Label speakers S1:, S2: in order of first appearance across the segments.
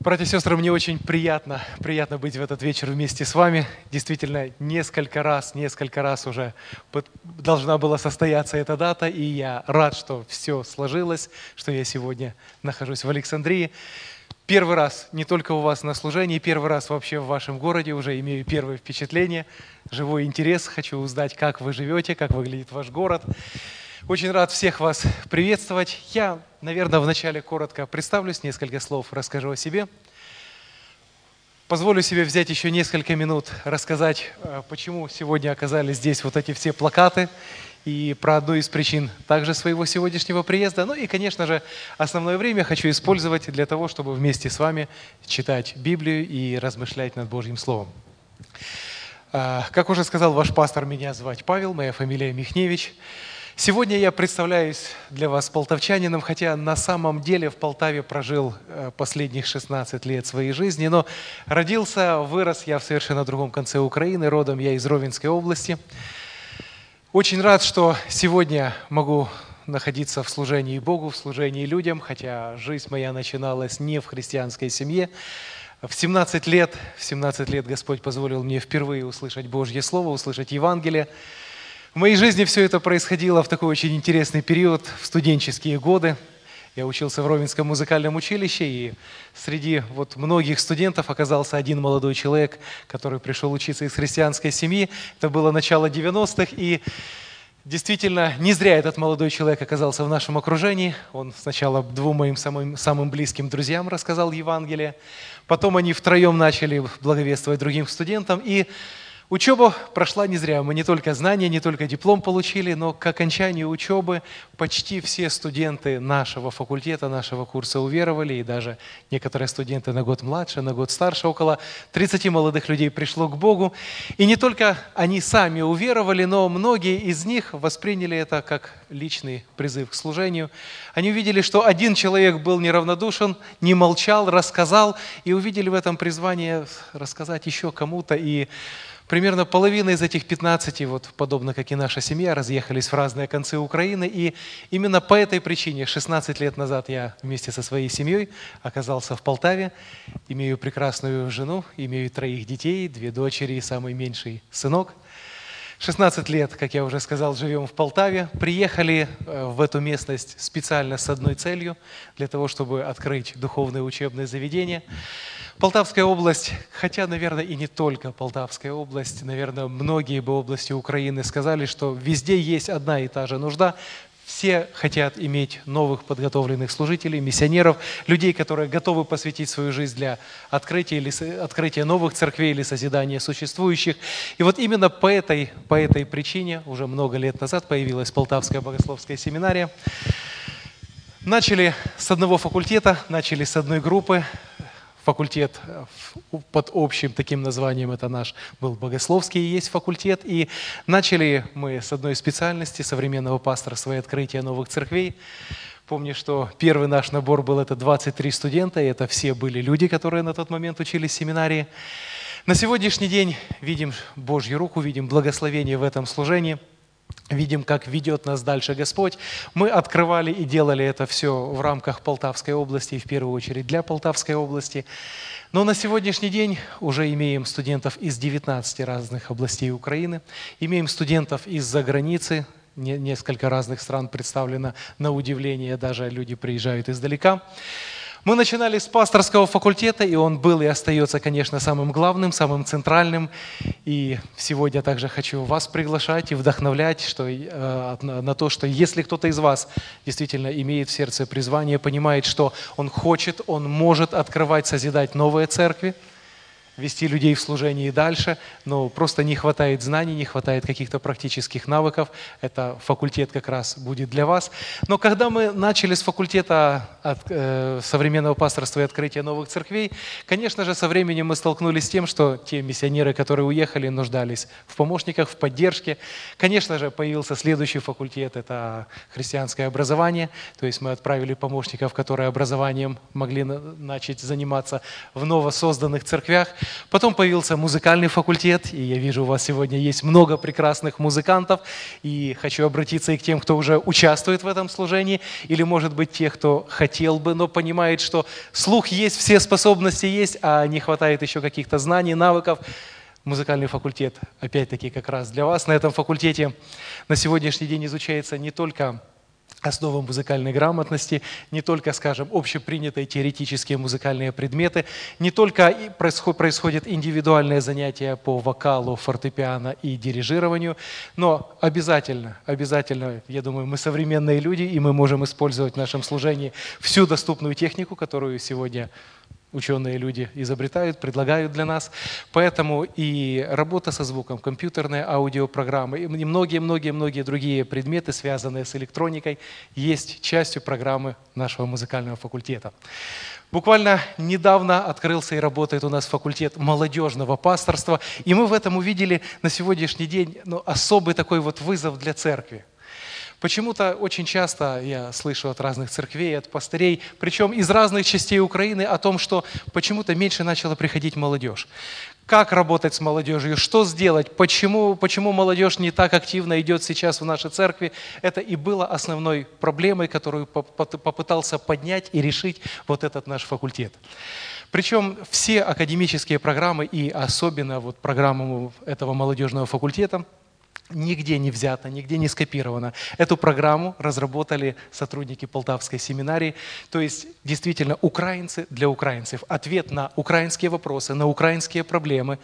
S1: Братья и сестры, мне очень приятно, приятно быть в этот вечер вместе с вами. Действительно, несколько раз, несколько раз уже должна была состояться эта дата, и я рад, что все сложилось, что я сегодня нахожусь в Александрии. Первый раз не только у вас на служении, первый раз вообще в вашем городе, уже имею первое впечатление, живой интерес, хочу узнать, как вы живете, как выглядит ваш город. Очень рад всех вас приветствовать. Я, наверное, вначале коротко представлюсь, несколько слов расскажу о себе. Позволю себе взять еще несколько минут, рассказать, э, почему сегодня оказались здесь вот эти все плакаты и про одну из причин также своего сегодняшнего приезда. Ну и, конечно же, основное время хочу использовать для того, чтобы вместе с вами читать Библию и размышлять над Божьим Словом. Э, как уже сказал ваш пастор, меня звать Павел, моя фамилия Михневич. Сегодня я представляюсь для вас полтавчанином, хотя на самом деле в Полтаве прожил э, последних 16 лет своей жизни, но родился, вырос я в совершенно другом конце Украины, родом я из Ровенской области. Очень рад, что сегодня могу находиться в служении Богу, в служении людям, хотя жизнь моя начиналась не в христианской семье. В 17 лет, в 17 лет Господь позволил мне впервые услышать Божье Слово, услышать Евангелие. В моей жизни все это происходило в такой очень интересный период, в студенческие годы. Я учился в Ровенском музыкальном училище, и среди вот многих студентов оказался один молодой человек, который пришел учиться из христианской семьи. Это было начало 90-х, и действительно не зря этот молодой человек оказался в нашем окружении. Он сначала двум моим самым, самым близким друзьям рассказал Евангелие, потом они втроем начали благовествовать другим студентам, и Учеба прошла не зря. Мы не только знания, не только диплом получили, но к окончанию учебы почти все студенты нашего факультета, нашего курса уверовали, и даже некоторые студенты на год младше, на год старше, около 30 молодых людей пришло к Богу. И не только они сами уверовали, но многие из них восприняли это как личный призыв к служению. Они увидели, что один человек был неравнодушен, не молчал, рассказал, и увидели в этом призвание рассказать еще кому-то. И Примерно половина из этих 15, вот, подобно как и наша семья, разъехались в разные концы Украины. И именно по этой причине 16 лет назад я вместе со своей семьей оказался в Полтаве. Имею прекрасную жену, имею троих детей, две дочери и самый меньший сынок – 16 лет, как я уже сказал, живем в Полтаве. Приехали э, в эту местность специально с одной целью, для того, чтобы открыть духовное учебное заведение. Полтавская область, хотя, наверное, и не только Полтавская область, наверное, многие бы области Украины сказали, что везде есть одна и та же нужда все хотят иметь новых подготовленных служителей, миссионеров, людей, которые готовы посвятить свою жизнь для открытия, или, открытия новых церквей или созидания существующих. И вот именно по этой, по этой причине уже много лет назад появилась Полтавская богословская семинария. Начали с одного факультета, начали с одной группы, факультет э, под общим таким названием, это наш был богословский, есть факультет. И начали мы с одной специальности современного пастора свои открытия новых церквей. Помню, что первый наш набор был это 23 студента, и это все были люди, которые на тот момент учились в семинарии. На сегодняшний день видим Божью руку, видим благословение в этом служении – видим, как ведет нас дальше Господь. Мы открывали и делали это все в рамках Полтавской области, и в первую очередь для Полтавской области. Но на сегодняшний день уже имеем студентов из 19 разных областей Украины, имеем студентов из-за границы, несколько разных стран представлено, на удивление даже люди приезжают издалека. Мы начинали с пасторского факультета, и он был и остается, конечно, самым главным, самым центральным. И сегодня также хочу вас приглашать и вдохновлять что, э, на то, что если кто-то из вас действительно имеет в сердце призвание, понимает, что он хочет, он может открывать, созидать новые церкви – вести людей в служении дальше, но просто не хватает знаний, не хватает каких-то практических навыков. Это факультет как раз будет для вас. Но когда мы начали с факультета от, э, современного пасторства и открытия новых церквей, конечно же, со временем мы столкнулись с тем, что те миссионеры, которые уехали, нуждались в помощниках, в поддержке. Конечно же, появился следующий факультет, это христианское образование. То есть мы отправили помощников, которые образованием могли начать заниматься в новосозданных церквях. Потом появился музыкальный факультет, и я вижу, у вас сегодня есть много прекрасных музыкантов, и хочу обратиться и к тем, кто уже участвует в этом служении, или, может быть, тех, кто хотел бы, но понимает, что слух есть, все способности есть, а не хватает еще каких-то знаний, навыков. Музыкальный факультет, опять-таки, как раз для вас. На этом факультете на сегодняшний день изучается не только основам музыкальной грамотности, не только, скажем, общепринятые теоретические музыкальные предметы, не только происходят индивидуальные занятия по вокалу, фортепиано и дирижированию, но обязательно, обязательно, я думаю, мы современные люди, и мы можем использовать в нашем служении всю доступную технику, которую сегодня ученые люди изобретают, предлагают для нас. Поэтому и работа со звуком, компьютерные аудиопрограммы и многие-многие-многие другие предметы, связанные с электроникой, есть частью программы нашего музыкального факультета. Буквально недавно открылся и работает у нас факультет молодежного пасторства, и мы в этом увидели на сегодняшний день ну, особый такой вот вызов для церкви – Почему-то очень часто я слышу от разных церквей, от пастырей, причем из разных частей Украины, о том, что почему-то меньше начала приходить молодежь. Как работать с молодежью, что сделать, почему, почему молодежь не так активно идет сейчас в нашей церкви, это и было основной проблемой, которую попытался поднять и решить вот этот наш факультет. Причем все академические программы и особенно вот программу этого молодежного факультета – нигде не взято, нигде не скопировано. Эту программу разработали сотрудники Полтавской семинарии, то есть действительно украинцы для украинцев. Ответ на украинские вопросы, на украинские проблемы.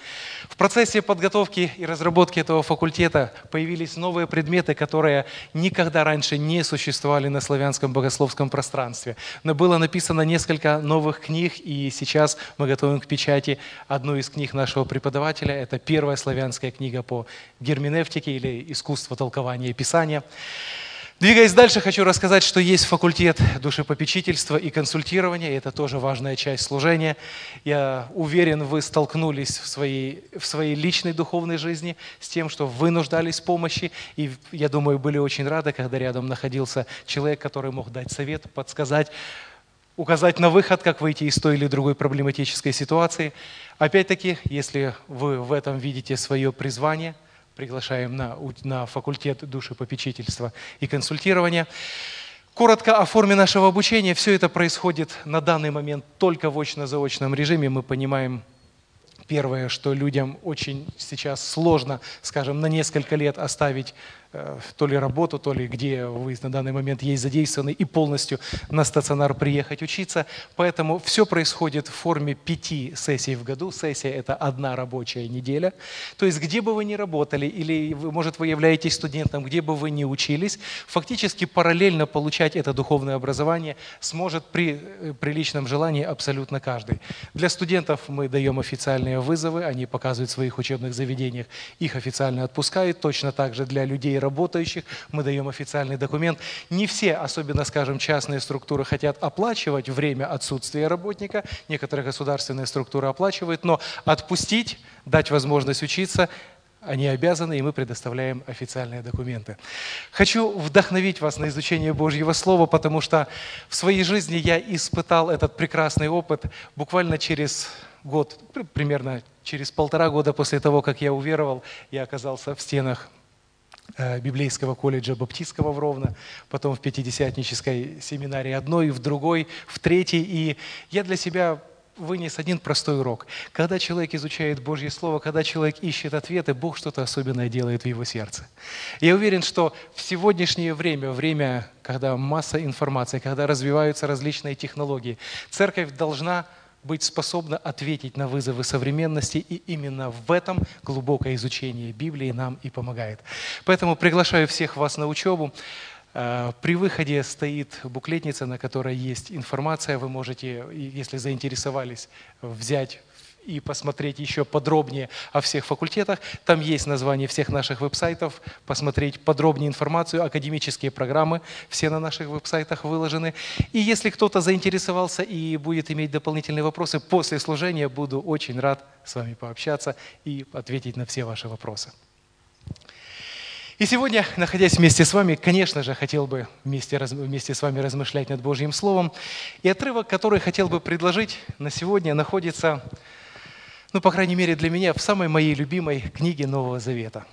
S1: В процессе подготовки и разработки этого факультета появились новые предметы, которые никогда раньше не существовали на славянском богословском пространстве. Но было написано несколько новых книг, и сейчас мы готовим к печати одну из книг нашего преподавателя. Это первая славянская книга по герменевтике или искусство толкования Писания. Двигаясь дальше, хочу рассказать, что есть факультет душепопечительства и консультирования, это тоже важная часть служения. Я уверен, вы столкнулись в своей, в своей личной духовной жизни с тем, что вы нуждались в помощи, и я думаю, были очень рады, когда рядом находился человек, который мог дать совет, подсказать, указать на выход, как выйти из той или другой проблематической ситуации. Опять-таки, если вы в этом видите свое призвание – приглашаем на, на факультет душепопечительства и консультирования. Коротко о форме нашего обучения. Все это происходит на данный момент только в очно-заочном режиме. Мы понимаем, первое, что людям очень сейчас сложно, скажем, на несколько лет оставить то ли работу, то ли где вы на данный момент есть задействованы, и полностью на стационар приехать учиться. Поэтому все происходит в форме пяти сессий в году. Сессия – это одна рабочая неделя. То есть где бы вы ни работали, или, может, вы являетесь студентом, где бы вы ни учились, фактически параллельно получать это духовное образование сможет при э, приличном желании абсолютно каждый. Для студентов мы даем официальные вызовы, они показывают в своих учебных заведениях, их официально отпускают. Точно так же для людей, работающих, мы даем официальный документ. Не все, особенно, скажем, частные структуры хотят оплачивать время отсутствия работника, некоторые государственные структуры оплачивают, но отпустить, дать возможность учиться они обязаны, и мы предоставляем официальные документы. Хочу вдохновить вас на изучение Божьего Слова, потому что в своей жизни я испытал этот прекрасный опыт буквально через год, примерно через полтора года после того, как я уверовал, я оказался в стенах библейского колледжа баптистского в Ровно, потом в пятидесятнической семинарии одной, в другой, в третьей. И я для себя вынес один простой урок. Когда человек изучает Божье Слово, когда человек ищет ответы, Бог что-то особенное делает в его сердце. Я уверен, что в сегодняшнее время, время, когда масса информации, когда развиваются различные технологии, церковь должна быть способна ответить на вызовы современности, и именно в этом глубокое изучение Библии нам и помогает. Поэтому приглашаю всех вас на учебу. Э, при выходе стоит буклетница, на которой есть информация. Вы можете, если заинтересовались, взять и посмотреть еще подробнее о всех факультетах. Там есть название всех наших веб-сайтов, посмотреть подробнее информацию, академические программы, все на наших веб-сайтах выложены. И если кто-то заинтересовался и будет иметь дополнительные вопросы, после служения буду очень рад с вами пообщаться и ответить на все ваши вопросы. И сегодня, находясь вместе с вами, конечно же, хотел бы вместе, вместе с вами размышлять над Божьим Словом. И отрывок, который хотел бы предложить на сегодня, находится ну, по крайней мере для меня, в самой моей любимой книге Нового Завета.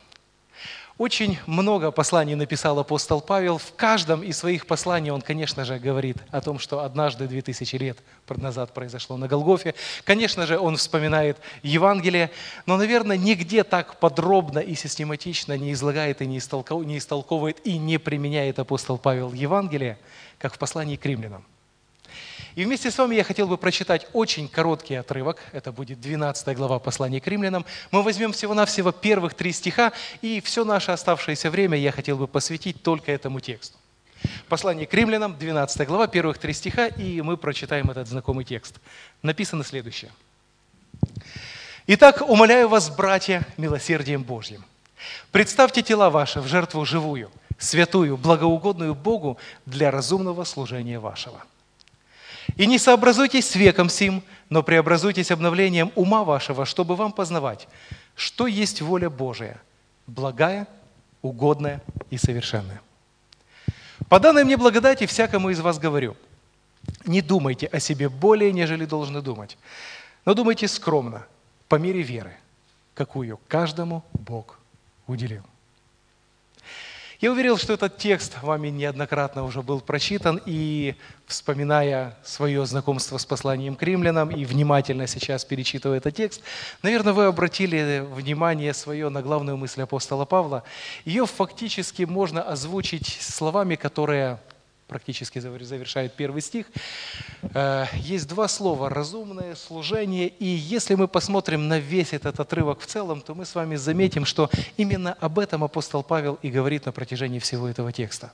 S1: Очень много посланий написал апостол Павел. В каждом из своих посланий он, конечно же, говорит о том, что однажды, две тысячи лет назад произошло на Голгофе. Конечно же, он вспоминает Евангелие, но, наверное, нигде так подробно и систематично не излагает и не истолковывает и не применяет апостол Павел Евангелие, как в послании к римлянам. И вместе с вами я хотел бы прочитать очень короткий отрывок. Это будет 12 глава послания к римлянам. Мы возьмем всего-навсего первых три стиха, и все наше оставшееся время я хотел бы посвятить только этому тексту. Послание к римлянам, 12 глава, первых три стиха, и мы прочитаем этот знакомый текст. Написано следующее. «Итак, умоляю вас, братья, милосердием Божьим, представьте тела ваши в жертву живую, святую, благоугодную Богу для разумного служения вашего. И не сообразуйтесь с веком сим, но преобразуйтесь обновлением ума вашего, чтобы вам познавать, что есть воля Божия, благая, угодная и совершенная. По данной мне благодати всякому из вас говорю, не думайте о себе более, нежели должны думать, но думайте скромно, по мере веры, какую каждому Бог уделил. Я уверен, что этот текст вами неоднократно уже был прочитан, и вспоминая свое знакомство с посланием к римлянам и внимательно сейчас перечитывая этот текст, наверное, вы обратили внимание свое на главную мысль апостола Павла. Ее фактически можно озвучить словами, которые практически завершает первый стих, э, есть два слова – разумное служение. И если мы посмотрим на весь этот отрывок в целом, то мы с вами заметим, что именно об этом апостол Павел и говорит на протяжении всего этого текста.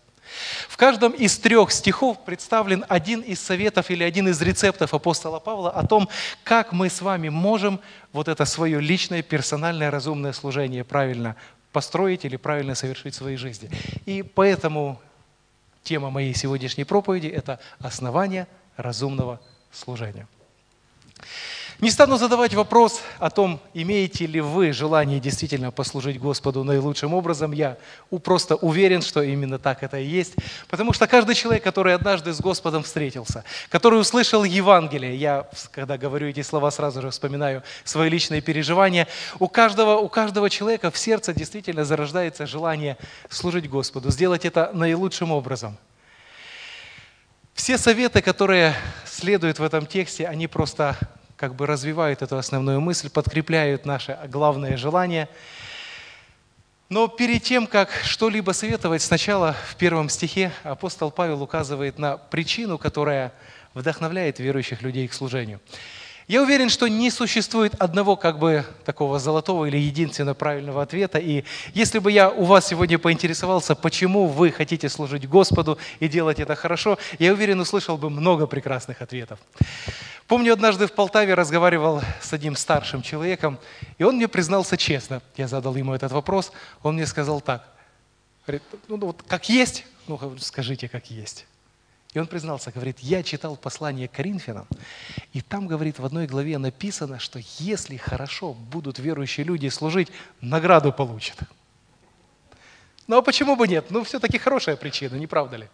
S1: В каждом из трех стихов представлен один из советов или один из рецептов апостола Павла о том, как мы с вами можем вот это свое личное, персональное, разумное служение правильно построить или правильно совершить в своей жизни. И поэтому Тема моей сегодняшней проповеди – это основание разумного служения. Не стану задавать вопрос о том, имеете ли вы желание действительно послужить Господу наилучшим образом. Я просто уверен, что именно так это и есть. Потому что каждый человек, который однажды с Господом встретился, который услышал Евангелие, я, когда говорю эти слова, сразу же вспоминаю свои личные переживания, у каждого, у каждого человека в сердце действительно зарождается желание служить Господу, сделать это наилучшим образом. Все советы, которые следуют в этом тексте, они просто как бы развивают эту основную мысль, подкрепляют наше главное желание. Но перед тем, как что-либо советовать, сначала в первом стихе апостол Павел указывает на причину, которая вдохновляет верующих людей к служению. Я уверен, что не существует одного как бы такого золотого или единственного правильного ответа. И если бы я у вас сегодня поинтересовался, почему вы хотите служить Господу и делать это хорошо, я уверен, услышал бы много прекрасных ответов. Помню, однажды в Полтаве разговаривал с одним старшим человеком, и он мне признался честно. Я задал ему этот вопрос, он мне сказал так. Говорит, ну вот как есть, ну скажите, как есть. И он признался, говорит, я читал послание Коринфянам, и там, говорит, в одной главе написано, что если хорошо будут верующие люди служить, награду получат. Ну а почему бы нет? Ну все-таки хорошая причина, не правда ли?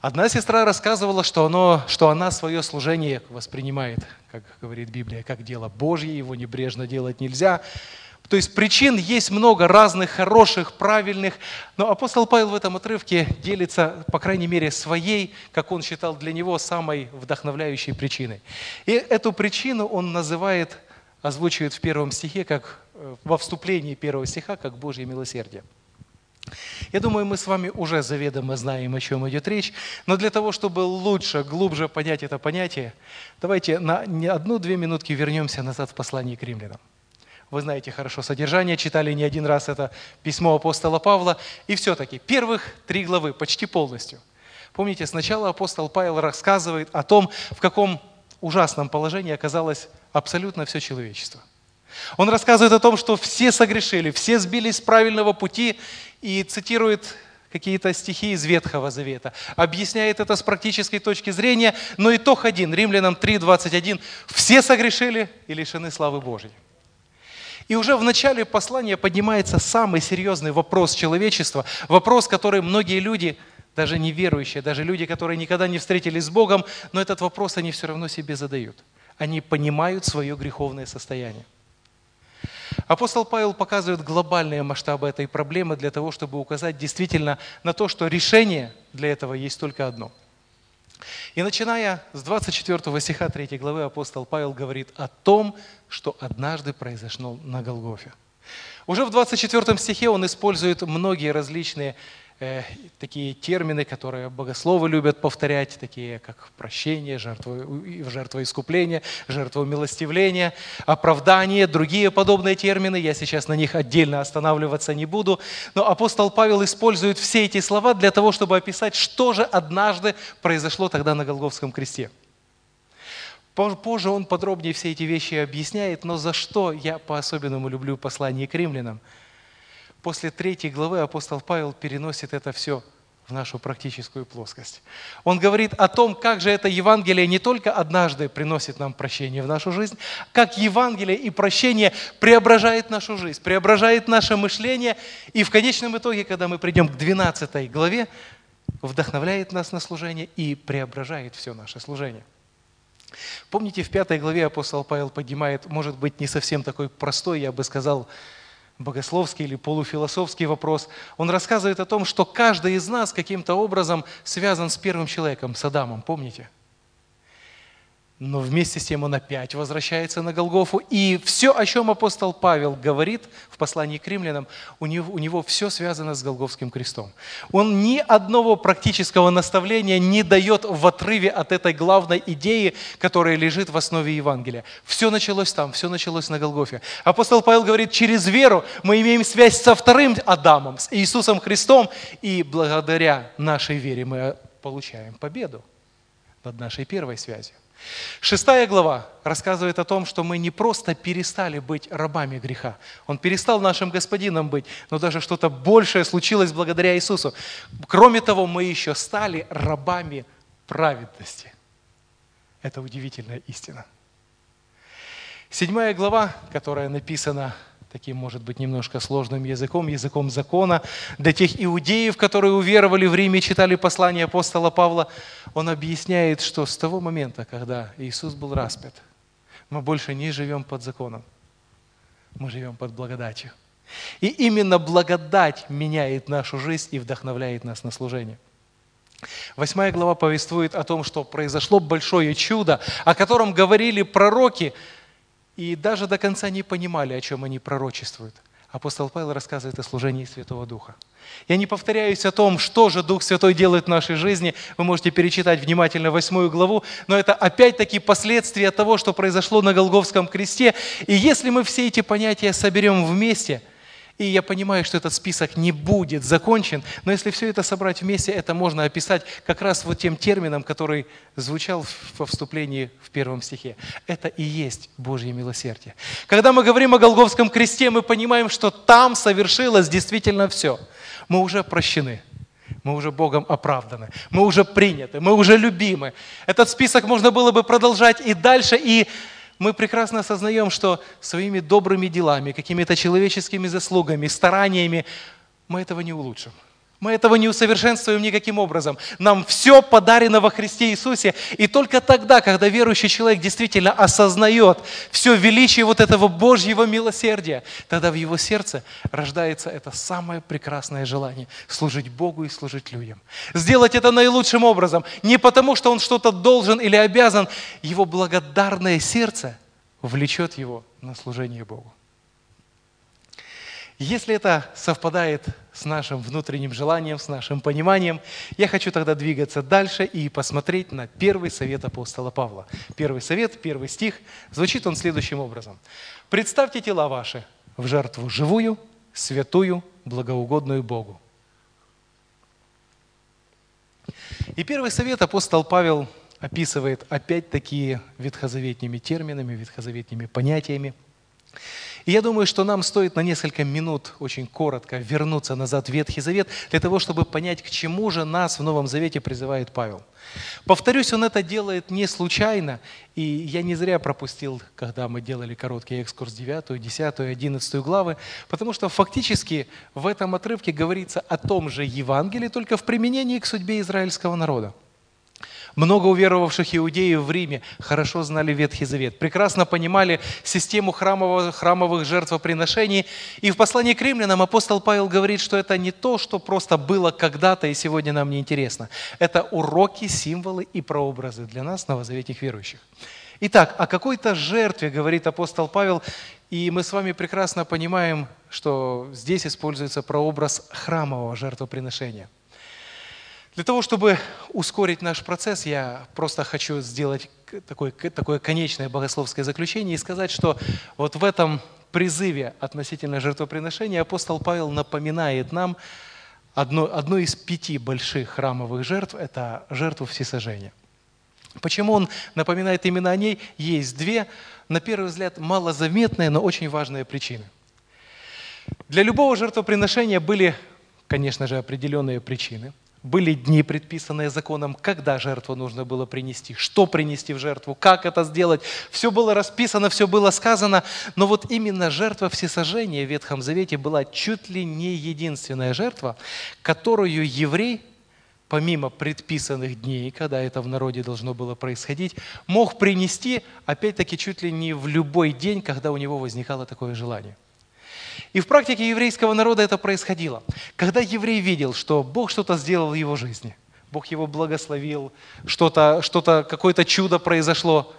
S1: Одна сестра рассказывала, что, оно, что она свое служение воспринимает, как говорит Библия, как дело Божье, его небрежно делать нельзя. То есть причин есть много разных, хороших, правильных, но апостол Павел в этом отрывке делится, по крайней мере, своей, как он считал для него, самой вдохновляющей причиной. И эту причину он называет, озвучивает в первом стихе, как э, во вступлении первого стиха, как Божье милосердие. Я думаю, мы с вами уже заведомо знаем, о чем идет речь, но для того, чтобы лучше, глубже понять это понятие, давайте на одну-две минутки вернемся назад в послание к римлянам. Вы знаете хорошо содержание, читали не один раз это письмо апостола Павла. И все-таки первых три главы почти полностью. Помните, сначала апостол Павел рассказывает о том, в каком ужасном положении оказалось абсолютно все человечество. Он рассказывает о том, что все согрешили, все сбились с правильного пути и цитирует какие-то стихи из Ветхого Завета. Объясняет это с практической точки зрения, но итог один, Римлянам 3:21. Все согрешили и лишены славы Божьей. И уже в начале послания поднимается самый серьезный вопрос человечества, вопрос, который многие люди, даже неверующие, даже люди, которые никогда не встретились с Богом, но этот вопрос они все равно себе задают. Они понимают свое греховное состояние. Апостол Павел показывает глобальные масштабы этой проблемы для того, чтобы указать действительно на то, что решение для этого есть только одно. И начиная с 24 стиха 3 главы апостол Павел говорит о том, что однажды произошло на Голгофе. Уже в 24 стихе он использует многие различные такие термины, которые богословы любят повторять, такие как прощение, жертва, искупления, жертва умилостивления, оправдание, другие подобные термины. Я сейчас на них отдельно останавливаться не буду. Но апостол Павел использует все эти слова для того, чтобы описать, что же однажды произошло тогда на Голговском кресте. Позже он подробнее все эти вещи объясняет, но за что я по-особенному люблю послание к римлянам – после третьей главы апостол Павел переносит это все в нашу практическую плоскость. Он говорит о том, как же это Евангелие не только однажды приносит нам прощение в нашу жизнь, как Евангелие и прощение преображает нашу жизнь, преображает наше мышление, и в конечном итоге, когда мы придем к 12 главе, вдохновляет нас на служение и преображает все наше служение. Помните, в пятой главе апостол Павел поднимает, может быть, не совсем такой простой, я бы сказал, богословский или полуфилософский вопрос. Он рассказывает о том, что каждый из нас каким-то образом связан с первым человеком, с Адамом, помните? Но вместе с тем он опять возвращается на Голгофу. И все, о чем апостол Павел говорит в послании к римлянам, у него, у него все связано с Голговским крестом. Он ни одного практического наставления не дает в отрыве от этой главной идеи, которая лежит в основе Евангелия. Все началось там, все началось на Голгофе. Апостол Павел говорит, через веру мы имеем связь со вторым Адамом, с Иисусом Христом, и благодаря нашей вере мы получаем победу над нашей первой связью. Шестая глава рассказывает о том, что мы не просто перестали быть рабами греха. Он перестал нашим господином быть, но даже что-то большее случилось благодаря Иисусу. Кроме того, мы еще стали рабами праведности. Это удивительная истина. Седьмая глава, которая написана таким, может быть, немножко сложным языком, языком закона, для тех иудеев, которые уверовали в Риме, читали послание апостола Павла, он объясняет, что с того момента, когда Иисус был распят, мы больше не живем под законом, мы живем под благодатью. И именно благодать меняет нашу жизнь и вдохновляет нас на служение. Восьмая глава повествует о том, что произошло большое чудо, о котором говорили пророки – и даже до конца не понимали, о чем они пророчествуют. Апостол Павел рассказывает о служении Святого Духа. Я не повторяюсь о том, что же Дух Святой делает в нашей жизни. Вы можете перечитать внимательно восьмую главу, но это опять-таки последствия того, что произошло на Голговском кресте. И если мы все эти понятия соберем вместе – и я понимаю, что этот список не будет закончен, но если все это собрать вместе, это можно описать как раз вот тем термином, который звучал во вступлении в первом стихе. Это и есть Божье милосердие. Когда мы говорим о Голговском кресте, мы понимаем, что там совершилось действительно все. Мы уже прощены. Мы уже Богом оправданы, мы уже приняты, мы уже любимы. Этот список можно было бы продолжать и дальше, и мы прекрасно осознаем, что своими добрыми делами, какими-то человеческими заслугами, стараниями мы этого не улучшим. Мы этого не усовершенствуем никаким образом. Нам все подарено во Христе Иисусе. И только тогда, когда верующий человек действительно осознает все величие вот этого Божьего милосердия, тогда в его сердце рождается это самое прекрасное желание – служить Богу и служить людям. Сделать это наилучшим образом. Не потому, что он что-то должен или обязан. Его благодарное сердце влечет его на служение Богу. Если это совпадает с нашим внутренним желанием, с нашим пониманием, я хочу тогда двигаться дальше и посмотреть на первый совет апостола Павла. Первый совет, первый стих, звучит он следующим образом. «Представьте тела ваши в жертву живую, святую, благоугодную Богу». И первый совет апостол Павел описывает опять такие ветхозаветными терминами, ветхозаветными понятиями – и я думаю, что нам стоит на несколько минут очень коротко вернуться назад в Ветхий Завет для того, чтобы понять, к чему же нас в Новом Завете призывает Павел. Повторюсь, он это делает не случайно, и я не зря пропустил, когда мы делали короткий экскурс 9, 10, 11 главы, потому что фактически в этом отрывке говорится о том же Евангелии, только в применении к судьбе израильского народа. Много уверовавших иудеев в Риме хорошо знали Ветхий Завет, прекрасно понимали систему храмовых, храмовых жертвоприношений. И в послании к римлянам апостол Павел говорит, что это не то, что просто было когда-то и сегодня нам не интересно. Это уроки, символы и прообразы для нас, новозаветных верующих. Итак, о какой-то жертве говорит апостол Павел, и мы с вами прекрасно понимаем, что здесь используется прообраз храмового жертвоприношения. Для того, чтобы ускорить наш процесс, я просто хочу сделать такое, такое конечное богословское заключение и сказать, что вот в этом призыве относительно жертвоприношения апостол Павел напоминает нам одно, одну из пяти больших храмовых жертв – это жертву всесожжения. Почему он напоминает именно о ней? Есть две, на первый взгляд, малозаметные, но очень важные причины. Для любого жертвоприношения были, конечно же, определенные причины. Были дни, предписанные законом, когда жертву нужно было принести, что принести в жертву, как это сделать. Все было расписано, все было сказано. Но вот именно жертва всесожжения в Ветхом Завете была чуть ли не единственная жертва, которую еврей помимо предписанных дней, когда это в народе должно было происходить, мог принести, опять-таки, чуть ли не в любой день, когда у него возникало такое желание. И в практике еврейского народа это происходило. Когда еврей видел, что Бог что-то сделал в его жизни, Бог его благословил, что-то, что-то, какое-то чудо произошло,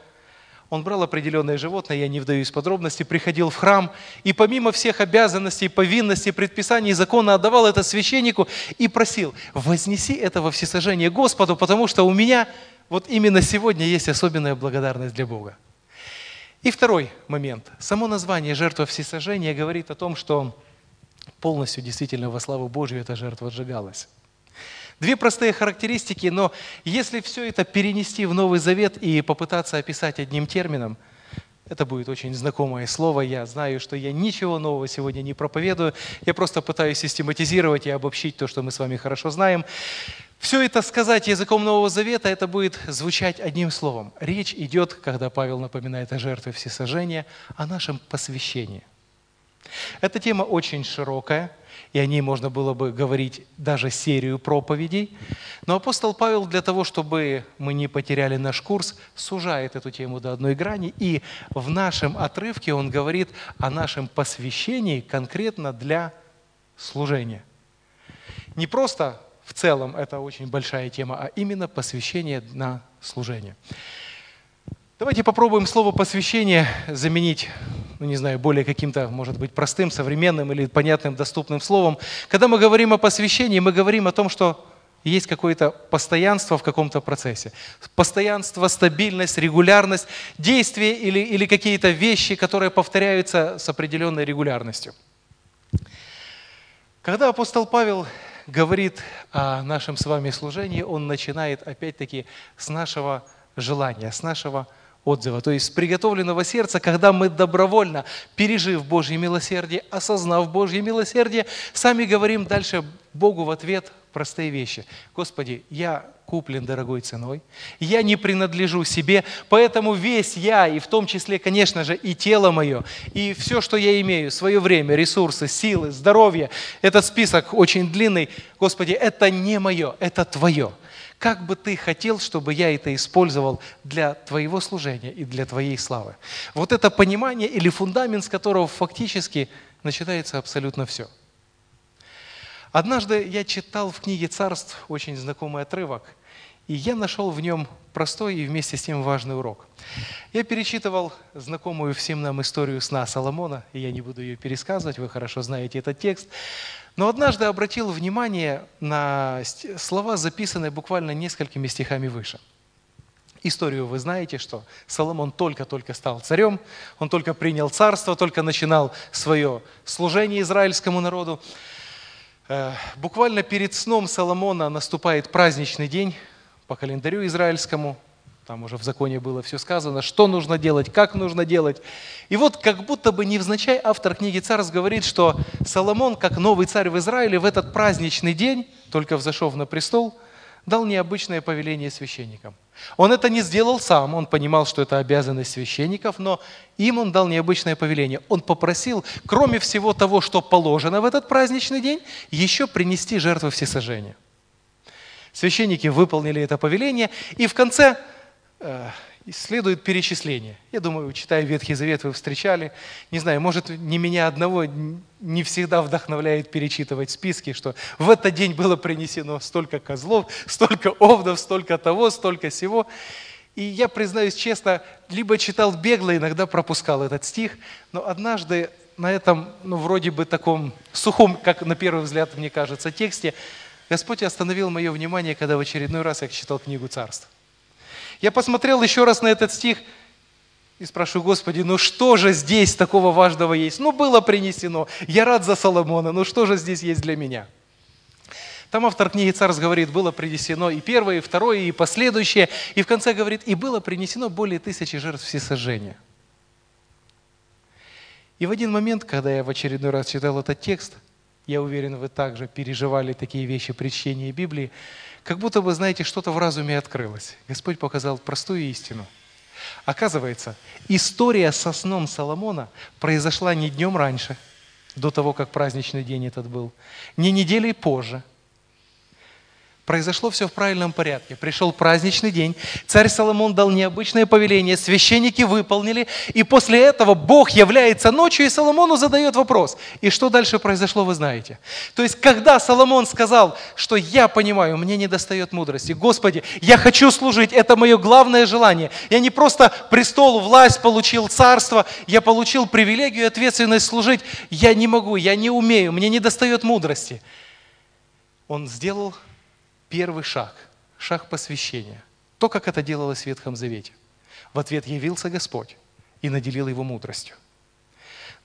S1: он брал определенное животное, я не вдаюсь в подробности, приходил в храм и помимо всех обязанностей, повинностей, предписаний закона отдавал это священнику и просил, вознеси это во всесожжение Господу, потому что у меня вот именно сегодня есть особенная благодарность для Бога. И второй момент. Само название «жертва всесожжения» говорит о том, что полностью действительно во славу Божью эта жертва сжигалась. Две простые характеристики, но если все это перенести в Новый Завет и попытаться описать одним термином, это будет очень знакомое слово. Я знаю, что я ничего нового сегодня не проповедую. Я просто пытаюсь систематизировать и обобщить то, что мы с вами хорошо знаем. Все это сказать языком Нового Завета, это будет звучать одним словом. Речь идет, когда Павел напоминает о жертве всесожжения, о нашем посвящении. Эта тема очень широкая, и о ней можно было бы говорить даже серию проповедей. Но апостол Павел для того, чтобы мы не потеряли наш курс, сужает эту тему до одной грани, и в нашем отрывке он говорит о нашем посвящении конкретно для служения. Не просто в целом это очень большая тема, а именно посвящение на служение. Давайте попробуем слово «посвящение» заменить, ну не знаю, более каким-то, может быть, простым, современным или понятным, доступным словом. Когда мы говорим о посвящении, мы говорим о том, что есть какое-то постоянство в каком-то процессе. Постоянство, стабильность, регулярность, действия или, или какие-то вещи, которые повторяются с определенной регулярностью. Когда апостол Павел говорит о нашем с вами служении, он начинает опять-таки с нашего желания, с нашего отзыва, то есть с приготовленного сердца, когда мы добровольно, пережив Божье милосердие, осознав Божье милосердие, сами говорим дальше Богу в ответ простые вещи. Господи, я куплен дорогой ценой, я не принадлежу себе, поэтому весь я, и в том числе, конечно же, и тело мое, и все, что я имею, свое время, ресурсы, силы, здоровье, этот список очень длинный, Господи, это не мое, это Твое как бы ты хотел, чтобы я это использовал для твоего служения и для твоей славы. Вот это понимание или фундамент, с которого фактически начинается абсолютно все. Однажды я читал в книге «Царств» очень знакомый отрывок, и я нашел в нем простой и вместе с тем важный урок. Я перечитывал знакомую всем нам историю сна Соломона, и я не буду ее пересказывать, вы хорошо знаете этот текст. Но однажды обратил внимание на слова, записанные буквально несколькими стихами выше. Историю вы знаете, что Соломон только-только стал царем, он только принял царство, только начинал свое служение израильскому народу. Э, буквально перед сном Соломона наступает праздничный день по календарю израильскому, там уже в законе было все сказано, что нужно делать, как нужно делать. И вот как будто бы невзначай автор книги «Царств» говорит, что Соломон, как новый царь в Израиле, в этот праздничный день, только взошел на престол, дал необычное повеление священникам. Он это не сделал сам, он понимал, что это обязанность священников, но им он дал необычное повеление. Он попросил, кроме всего того, что положено в этот праздничный день, еще принести жертвы всесожжения. Священники выполнили это повеление, и в конце следует перечисление. Я думаю, читая Ветхий Завет, вы встречали. Не знаю, может, не меня одного не всегда вдохновляет перечитывать списки, что в этот день было принесено столько козлов, столько овдов, столько того, столько всего. И я, признаюсь честно, либо читал бегло, иногда пропускал этот стих, но однажды на этом, ну, вроде бы таком сухом, как на первый взгляд мне кажется, тексте, Господь остановил мое внимание, когда в очередной раз я читал книгу Царств. Я посмотрел еще раз на этот стих и спрашиваю, Господи, ну что же здесь такого важного есть? Ну было принесено, я рад за Соломона, ну что же здесь есть для меня? Там автор книги «Царств» говорит, было принесено и первое, и второе, и последующее. И в конце говорит, и было принесено более тысячи жертв всесожжения. И в один момент, когда я в очередной раз читал этот текст, я уверен, вы также переживали такие вещи при чтении Библии, как будто бы, знаете, что-то в разуме открылось. Господь показал простую истину. Оказывается, история со сном Соломона произошла не днем раньше, до того, как праздничный день этот был, не неделей позже – Произошло все в правильном порядке. Пришел праздничный день, царь Соломон дал необычное повеление, священники выполнили, и после этого Бог является ночью, и Соломону задает вопрос. И что дальше произошло, вы знаете. То есть, когда Соломон сказал, что я понимаю, мне не достает мудрости, Господи, я хочу служить, это мое главное желание. Я не просто престол, власть получил, царство, я получил привилегию и ответственность служить. Я не могу, я не умею, мне не достает мудрости. Он сделал первый шаг, шаг посвящения. То, как это делалось в Ветхом Завете. В ответ явился Господь и наделил его мудростью.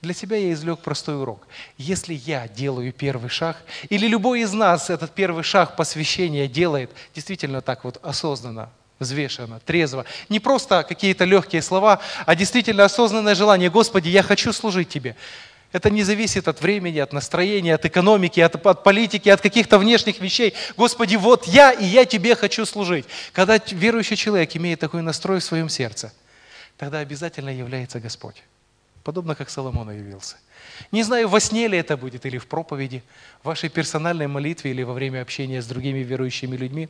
S1: Для себя я извлек простой урок. Если я делаю первый шаг, или любой из нас этот первый шаг посвящения делает действительно так вот осознанно, взвешенно, трезво, не просто какие-то легкие слова, а действительно осознанное желание, Господи, я хочу служить Тебе. Это не зависит от времени, от настроения, от экономики, от, от политики, от каких-то внешних вещей. Господи, вот я, и я Тебе хочу служить. Когда верующий человек имеет такой настрой в своем сердце, тогда обязательно является Господь. Подобно как Соломон явился. Не знаю, во сне ли это будет, или в проповеди, в вашей персональной молитве, или во время общения с другими верующими людьми.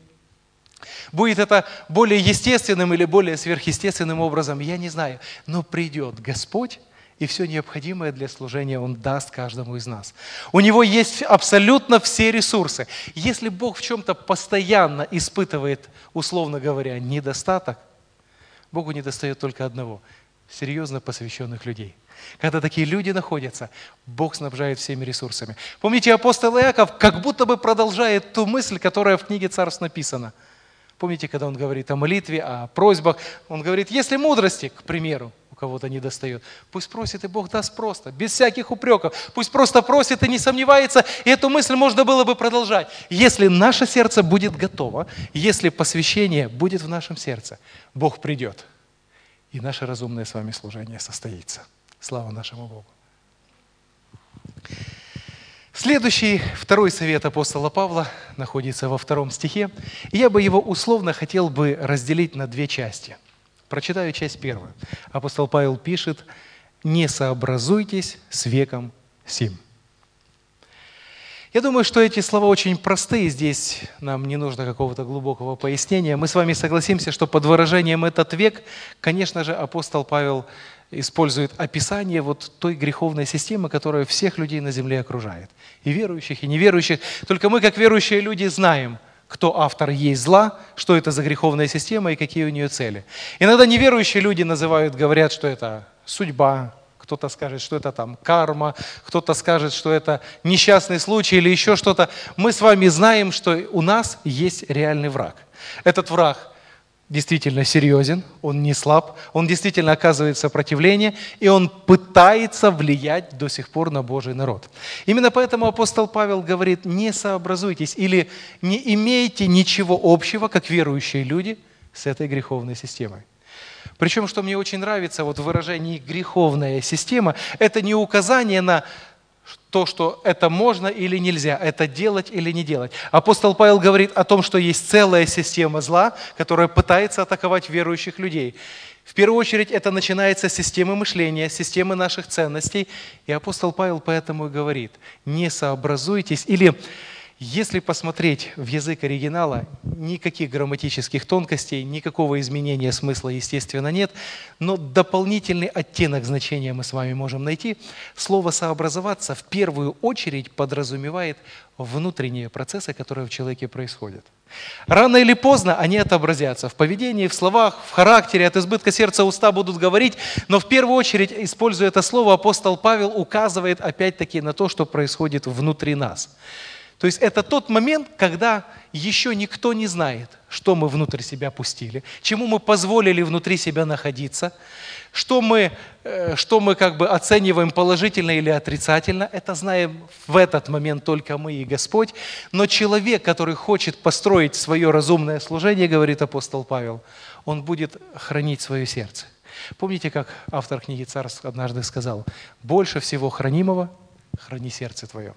S1: Будет это более естественным или более сверхъестественным образом, я не знаю. Но придет Господь, и все необходимое для служения Он даст каждому из нас. У Него есть абсолютно все ресурсы. Если Бог в чем-то постоянно испытывает, условно говоря, недостаток, Богу не достает только одного – серьезно посвященных людей. Когда такие люди находятся, Бог снабжает всеми ресурсами. Помните, апостол Иаков как будто бы продолжает ту мысль, которая в книге Царств написана. Помните, когда он говорит о молитве, о просьбах, он говорит, если мудрости, к примеру, кого-то не достает. Пусть просит, и Бог даст просто, без всяких упреков. Пусть просто просит и не сомневается, и эту мысль можно было бы продолжать. Если наше сердце будет готово, если посвящение будет в нашем сердце, Бог придет, и наше разумное с вами служение состоится. Слава нашему Богу. Следующий, второй совет апостола Павла находится во втором стихе. И я бы его условно хотел бы разделить на две части – Прочитаю часть первую. Апостол Павел пишет, «Не сообразуйтесь с веком сим». Я думаю, что эти слова очень простые, здесь нам не нужно какого-то глубокого пояснения. Мы с вами согласимся, что под выражением «этот век», конечно же, апостол Павел использует описание вот той греховной системы, которая всех людей на земле окружает. И верующих, и неверующих. Только мы, как верующие люди, знаем, кто автор есть зла, что это за греховная система и какие у нее цели. Иногда неверующие люди называют, говорят, что это судьба, кто-то скажет, что это там карма, кто-то скажет, что это несчастный случай или еще что-то. Мы с вами знаем, что у нас есть реальный враг. Этот враг действительно серьезен, он не слаб, он действительно оказывает сопротивление, и он пытается влиять до сих пор на Божий народ. Именно поэтому апостол Павел говорит, не сообразуйтесь или не имейте ничего общего, как верующие люди, с этой греховной системой. Причем, что мне очень нравится вот в выражении «греховная система», это не указание на то, что это можно или нельзя, это делать или не делать. Апостол Павел говорит о том, что есть целая система зла, которая пытается атаковать верующих людей. В первую очередь это начинается с системы мышления, системы наших ценностей. И апостол Павел поэтому и говорит, не сообразуйтесь или Если посмотреть в язык оригинала, никаких грамматических тонкостей, никакого изменения смысла, естественно, нет, но дополнительный оттенок значения мы с вами можем найти. Слово «сообразоваться» в первую очередь подразумевает внутренние процессы, которые в человеке происходят. Рано или поздно они отобразятся в поведении, в словах, в характере, от избытка сердца уста будут говорить, но в первую очередь, используя это слово, апостол Павел указывает опять-таки на то, что происходит внутри нас – то есть это тот момент, когда еще никто не знает, что мы внутрь себя пустили, чему мы позволили внутри себя находиться, что мы, э, что мы как бы оцениваем положительно или отрицательно. Это знаем в этот момент только мы и Господь. Но человек, который хочет построить свое разумное служение, говорит апостол Павел, он будет хранить свое сердце. Помните, как автор книги «Царств» однажды сказал, «Больше всего хранимого храни сердце твое».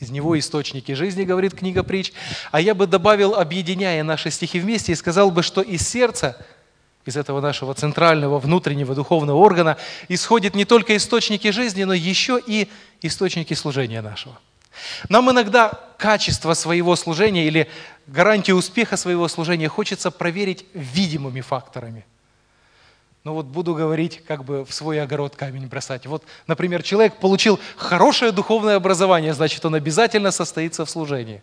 S1: Из него источники жизни, говорит книга притч. А я бы добавил, объединяя наши стихи вместе, и сказал бы, что из сердца, из этого нашего центрального внутреннего духовного органа, исходят не только источники жизни, но еще и источники служения нашего. Нам иногда качество своего служения или гарантию успеха своего служения хочется проверить видимыми факторами – ну вот буду говорить, как бы в свой огород камень бросать. Вот, например, человек получил хорошее духовное образование, значит, он обязательно состоится в служении.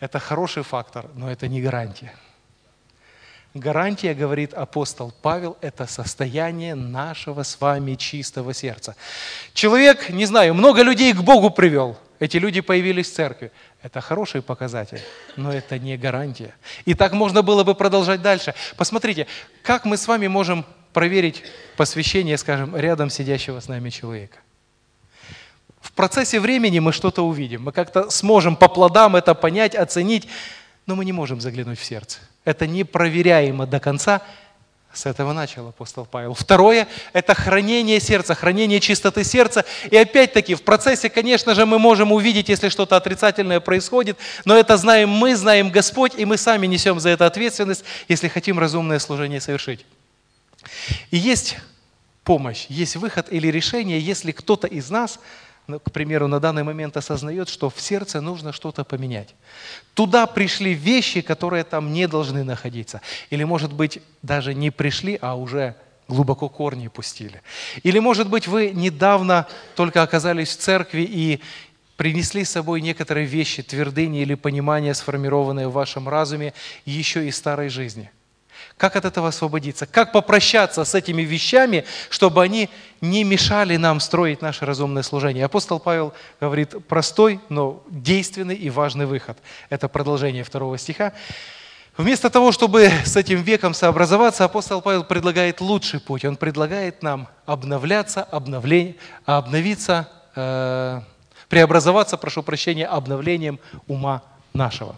S1: Это хороший фактор, но это не гарантия. Гарантия, говорит апостол Павел, это состояние нашего с вами чистого сердца. Человек, не знаю, много людей к Богу привел. Эти люди появились в церкви. Это хороший показатель, но это не гарантия. И так можно было бы продолжать дальше. Посмотрите, как мы с вами можем проверить посвящение, скажем, рядом сидящего с нами человека. В процессе времени мы что-то увидим, мы как-то сможем по плодам это понять, оценить, но мы не можем заглянуть в сердце. Это непроверяемо до конца. С этого начал апостол Павел. Второе – это хранение сердца, хранение чистоты сердца. И опять-таки в процессе, конечно же, мы можем увидеть, если что-то отрицательное происходит, но это знаем мы, знаем Господь, и мы сами несем за это ответственность, если хотим разумное служение совершить. И есть помощь, есть выход или решение, если кто-то из нас, ну, к примеру, на данный момент осознает, что в сердце нужно что-то поменять. Туда пришли вещи, которые там не должны находиться. Или, может быть, даже не пришли, а уже глубоко корни пустили. Или, может быть, вы недавно только оказались в церкви и принесли с собой некоторые вещи, твердыни или понимания, сформированные в вашем разуме еще из старой жизни – как от этого освободиться? Как попрощаться с этими вещами, чтобы они не мешали нам строить наше разумное служение? Апостол Павел говорит простой, но действенный и важный выход. Это продолжение второго стиха. Вместо того, чтобы с этим веком сообразоваться, апостол Павел предлагает лучший путь. Он предлагает нам обновляться, обновление, обновиться, э, преобразоваться, прошу прощения, обновлением ума нашего.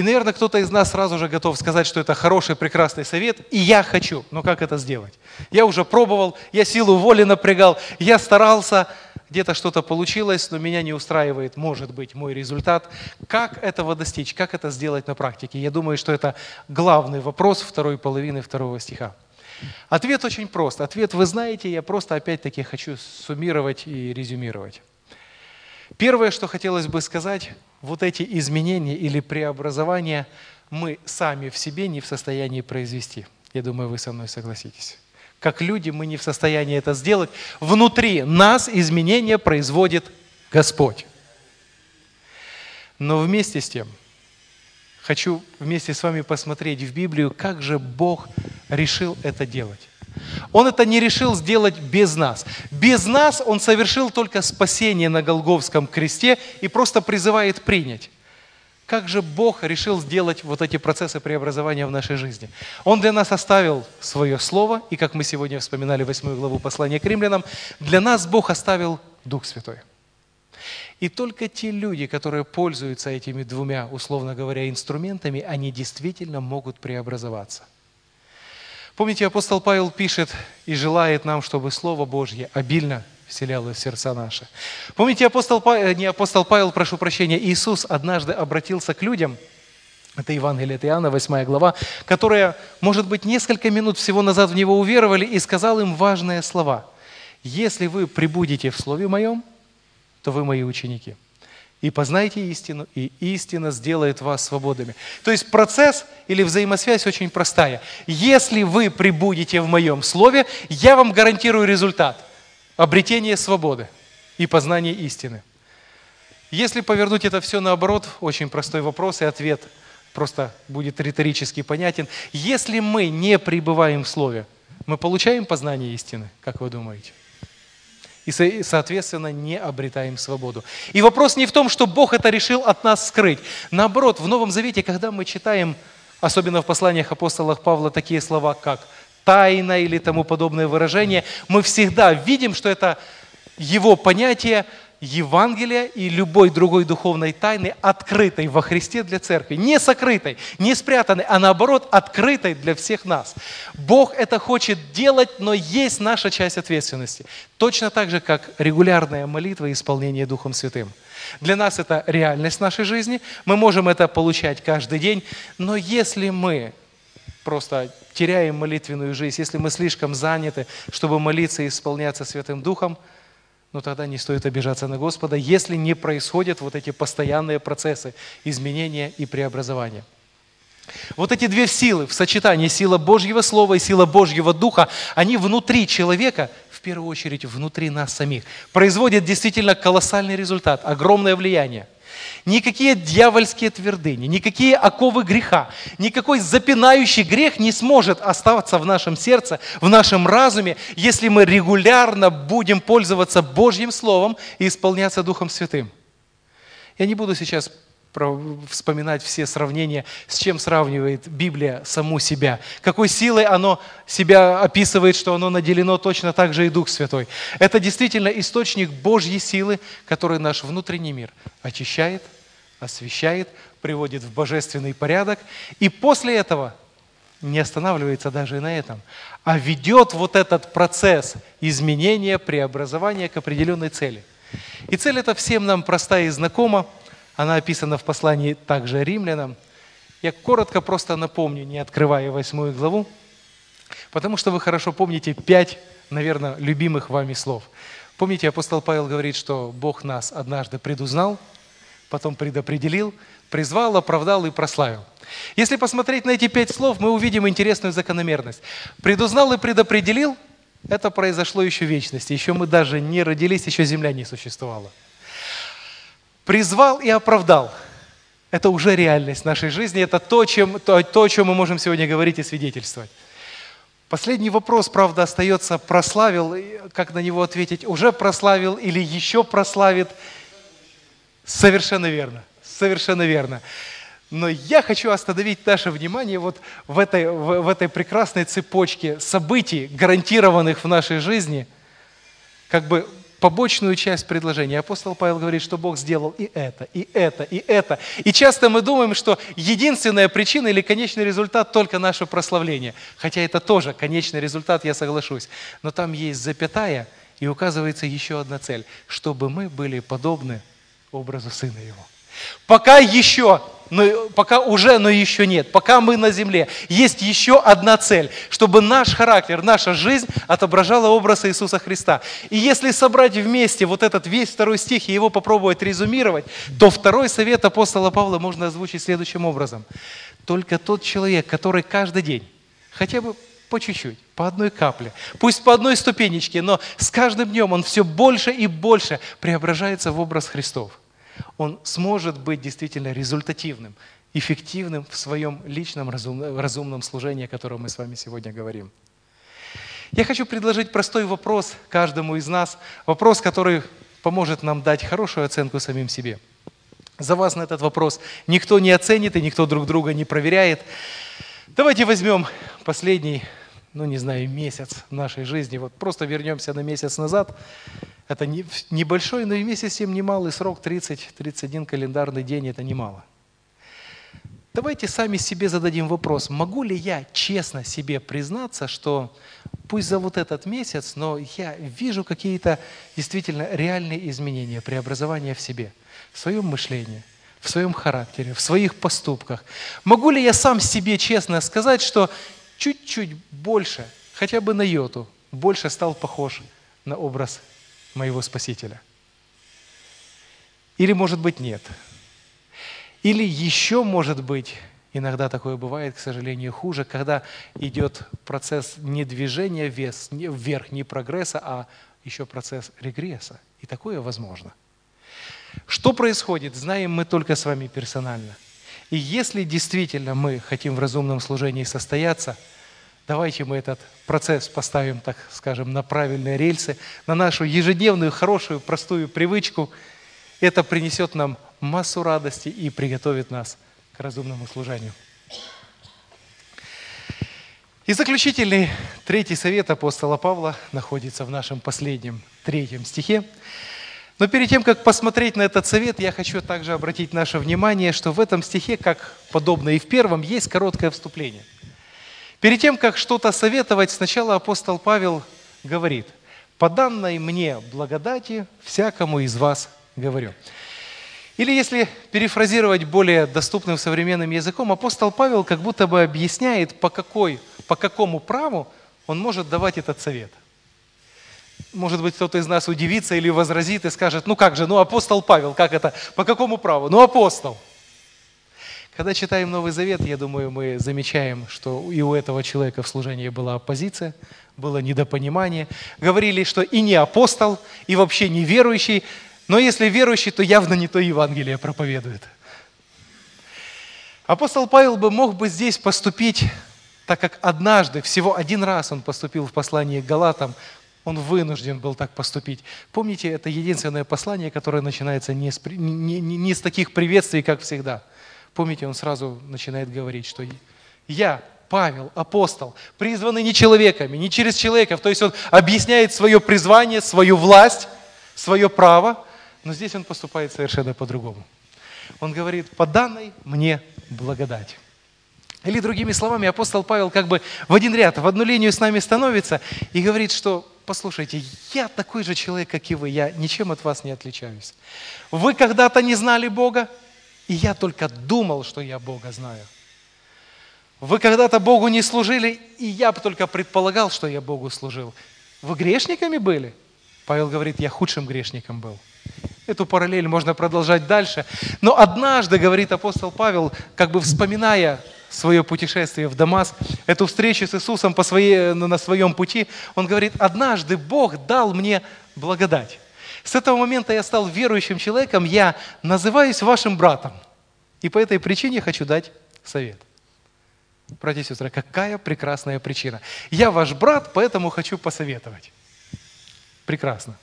S1: И, наверное, кто-то из нас сразу же готов сказать, что это хороший, прекрасный совет, и я хочу. Но как это сделать? Я уже пробовал, я силу воли напрягал, я старался, где-то что-то получилось, но меня не устраивает, может быть, мой результат. Как этого достичь? Как это сделать на практике? Я думаю, что это главный вопрос второй половины второго стиха. Ответ очень прост. Ответ вы знаете, я просто опять-таки хочу суммировать и резюмировать. Первое, что хотелось бы сказать, вот эти изменения или преобразования мы сами в себе не в состоянии произвести. Я думаю, вы со мной согласитесь. Как люди мы не в состоянии это сделать. Внутри нас изменения производит Господь. Но вместе с тем, хочу вместе с вами посмотреть в Библию, как же Бог решил это делать. Он это не решил сделать без нас. Без нас Он совершил только спасение на Голговском кресте и просто призывает принять. Как же Бог решил сделать вот эти процессы преобразования в нашей жизни? Он для нас оставил свое слово, и как мы сегодня вспоминали восьмую главу послания к римлянам, для нас Бог оставил Дух Святой. И только те люди, которые пользуются этими двумя, условно говоря, инструментами, они действительно могут преобразоваться – Помните, апостол Павел пишет и желает нам, чтобы Слово Божье обильно вселялось в сердца наши. Помните, апостол Павел, не апостол Павел, прошу прощения, Иисус однажды обратился к людям, это Евангелие от Иоанна, 8 глава, которые, может быть, несколько минут всего назад в Него уверовали и сказал им важные слова. «Если вы прибудете в Слове Моем, то вы мои ученики. И познайте истину, и истина сделает вас свободными. То есть процесс или взаимосвязь очень простая. Если вы прибудете в моем слове, я вам гарантирую результат – обретение свободы и познание истины. Если повернуть это все наоборот, очень простой вопрос и ответ просто будет риторически понятен. Если мы не пребываем в Слове, мы получаем познание истины, как вы думаете? И, соответственно, не обретаем свободу. И вопрос не в том, что Бог это решил от нас скрыть. Наоборот, в Новом Завете, когда мы читаем, особенно в посланиях апостолов Павла, такие слова, как тайна или тому подобное выражение, мы всегда видим, что это его понятие Евангелия и любой другой духовной тайны, открытой во Христе для церкви. Не сокрытой, не спрятанной, а наоборот открытой для всех нас. Бог это хочет делать, но есть наша часть ответственности. Точно так же, как регулярная молитва и исполнение Духом Святым. Для нас это реальность нашей жизни, мы можем это получать каждый день, но если мы просто теряем молитвенную жизнь, если мы слишком заняты, чтобы молиться и исполняться Святым Духом – но тогда не стоит обижаться на Господа, если не происходят вот эти постоянные процессы изменения и преобразования. Вот эти две силы в сочетании сила Божьего Слова и сила Божьего Духа, они внутри человека, в первую очередь внутри нас самих, производят действительно колоссальный результат, огромное влияние – Никакие дьявольские твердыни, никакие оковы греха, никакой запинающий грех не сможет оставаться в нашем сердце, в нашем разуме, если мы регулярно будем пользоваться Божьим Словом и исполняться Духом Святым. Я не буду сейчас вспоминать все сравнения, с чем сравнивает Библия саму себя. Какой силой оно себя описывает, что оно наделено точно так же и Дух Святой. Это действительно источник Божьей силы, который наш внутренний мир очищает, освещает, приводит в божественный порядок. И после этого не останавливается даже и на этом, а ведет вот этот процесс изменения, преобразования к определенной цели. И цель эта всем нам простая и знакома – она описана в послании также римлянам. Я коротко просто напомню, не открывая восьмую главу, потому что вы хорошо помните пять, наверное, любимых вами слов. Помните, апостол Павел говорит, что Бог нас однажды предузнал, потом предопределил, призвал, оправдал и прославил. Если посмотреть на эти пять слов, мы увидим интересную закономерность. Предузнал и предопределил – это произошло еще в вечности. Еще мы даже не родились, еще земля не существовала призвал и оправдал. Это уже реальность нашей жизни, это то, чем, то, то, о чем мы можем сегодня говорить и свидетельствовать. Последний вопрос, правда, остается, прославил, как на него ответить, уже прославил или еще прославит? Совершенно верно, совершенно верно. Но я хочу остановить наше внимание вот в этой, в, в этой прекрасной цепочке событий, гарантированных в нашей жизни, как бы побочную часть предложения. Апостол Павел говорит, что Бог сделал и это, и это, и это. И часто мы думаем, что единственная причина или конечный результат только наше прославление. Хотя это тоже конечный результат, я соглашусь. Но там есть запятая, и указывается еще одна цель, чтобы мы были подобны образу Сына Его. Пока еще но, пока уже, но еще нет. Пока мы на земле, есть еще одна цель, чтобы наш характер, наша жизнь отображала образ Иисуса Христа. И если собрать вместе вот этот весь второй стих и его попробовать резюмировать, то второй совет апостола Павла можно озвучить следующим образом. Только тот человек, который каждый день, хотя бы по чуть-чуть, по одной капле, пусть по одной ступенечке, но с каждым днем он все больше и больше преображается в образ Христов он сможет быть действительно результативным, эффективным в своем личном разумном служении, о котором мы с вами сегодня говорим. Я хочу предложить простой вопрос каждому из нас, вопрос, который поможет нам дать хорошую оценку самим себе. За вас на этот вопрос никто не оценит и никто друг друга не проверяет. Давайте возьмем последний, ну не знаю, месяц нашей жизни. Вот просто вернемся на месяц назад. Это небольшой, но и вместе с тем немалый срок, 30-31 календарный день, это немало. Давайте сами себе зададим вопрос, могу ли я честно себе признаться, что пусть за вот этот месяц, но я вижу какие-то действительно реальные изменения, преобразования в себе, в своем мышлении, в своем характере, в своих поступках. Могу ли я сам себе честно сказать, что чуть-чуть больше, хотя бы на йоту, больше стал похож на образ моего Спасителя. Или, может быть, нет. Или еще, может быть, иногда такое бывает, к сожалению, хуже, когда идет процесс не движения вверх, не прогресса, а еще процесс регресса. И такое возможно. Что происходит, знаем мы только с вами персонально. И если действительно мы хотим в разумном служении состояться, давайте мы этот процесс поставим, так скажем, на правильные рельсы, на нашу ежедневную, хорошую, простую привычку. Это принесет нам массу радости и приготовит нас к разумному служению. И заключительный третий совет апостола Павла находится в нашем последнем третьем стихе. Но перед тем, как посмотреть на этот совет, я хочу также обратить наше внимание, что в этом стихе, как подобно и в первом, есть короткое вступление. Перед тем, как что-то советовать, сначала апостол Павел говорит, «По данной мне благодати всякому из вас говорю». Или если перефразировать более доступным современным языком, апостол Павел как будто бы объясняет, по, какой, по какому праву он может давать этот совет – может быть, кто-то из нас удивится или возразит и скажет, ну как же, ну апостол Павел, как это, по какому праву? Ну апостол. Когда читаем Новый Завет, я думаю, мы замечаем, что и у этого человека в служении была оппозиция, было недопонимание. Говорили, что и не апостол, и вообще не верующий, но если верующий, то явно не то Евангелие проповедует. Апостол Павел бы мог бы здесь поступить, так как однажды, всего один раз он поступил в послании к Галатам, он вынужден был так поступить. Помните, это единственное послание, которое начинается не с, не, не, не с таких приветствий, как всегда. Помните, он сразу начинает говорить, что я, Павел, апостол, призванный не человеками, не через человеков. То есть он объясняет свое призвание, свою власть, свое право, но здесь он поступает совершенно по-другому. Он говорит, по данной мне благодать. Или другими словами, апостол Павел как бы в один ряд, в одну линию с нами становится и говорит, что послушайте, я такой же человек, как и вы, я ничем от вас не отличаюсь. Вы когда-то не знали Бога, и я только думал, что я Бога знаю. Вы когда-то Богу не служили, и я только предполагал, что я Богу служил. Вы грешниками были? Павел говорит, я худшим грешником был. Эту параллель можно продолжать дальше. Но однажды, говорит апостол Павел, как бы вспоминая свое путешествие в Дамаск, эту встречу с Иисусом по своей, на своем пути, он говорит, однажды Бог дал мне благодать. С этого момента я стал верующим человеком, я называюсь вашим братом. И по этой причине хочу дать совет. Братья и сестры, какая прекрасная причина. Я ваш брат, поэтому хочу посоветовать. Прекрасно.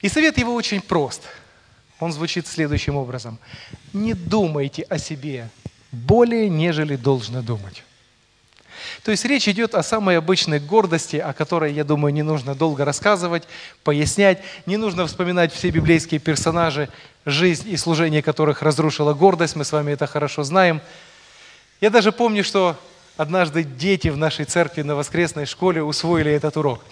S1: И совет его очень прост. Он звучит следующим образом. Не думайте о себе более, нежели должно думать. То есть речь идет о самой обычной гордости, о которой, я думаю, не нужно долго рассказывать, пояснять, не нужно вспоминать все библейские персонажи, жизнь и служение которых разрушила гордость, мы с вами это хорошо знаем. Я даже помню, что однажды дети в нашей церкви на воскресной школе усвоили этот урок.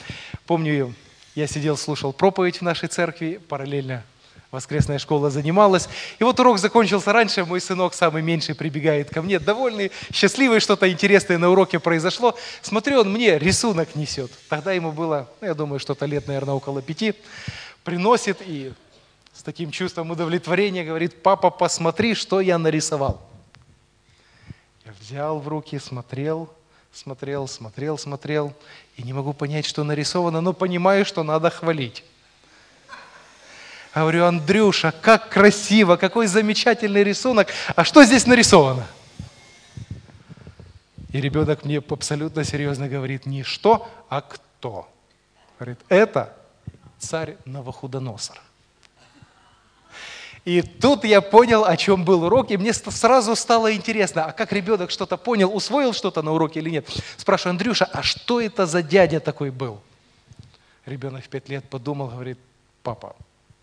S1: Помню, я сидел, слушал проповедь в нашей церкви, параллельно воскресная школа занималась. И вот урок закончился раньше, мой сынок, самый меньший, прибегает ко мне, довольный, счастливый, что-то интересное на уроке произошло. Смотрю, он мне рисунок несет. Тогда ему было, ну, я думаю, что-то лет, наверное, около пяти. Приносит и с таким чувством удовлетворения говорит, папа, посмотри, что я нарисовал. Я взял в руки, смотрел, смотрел, смотрел, смотрел, и не могу понять, что нарисовано, но понимаю, что надо хвалить. Говорю, Андрюша, как красиво, какой замечательный рисунок. А что здесь нарисовано? И ребенок мне абсолютно серьезно говорит, не что, а кто. Говорит, это царь Новохудоносор. И тут я понял, о чем был урок, и мне сразу стало интересно, а как ребенок что-то понял, усвоил что-то на уроке или нет. Спрашиваю, Андрюша, а что это за дядя такой был? Ребенок в пять лет подумал, говорит, папа,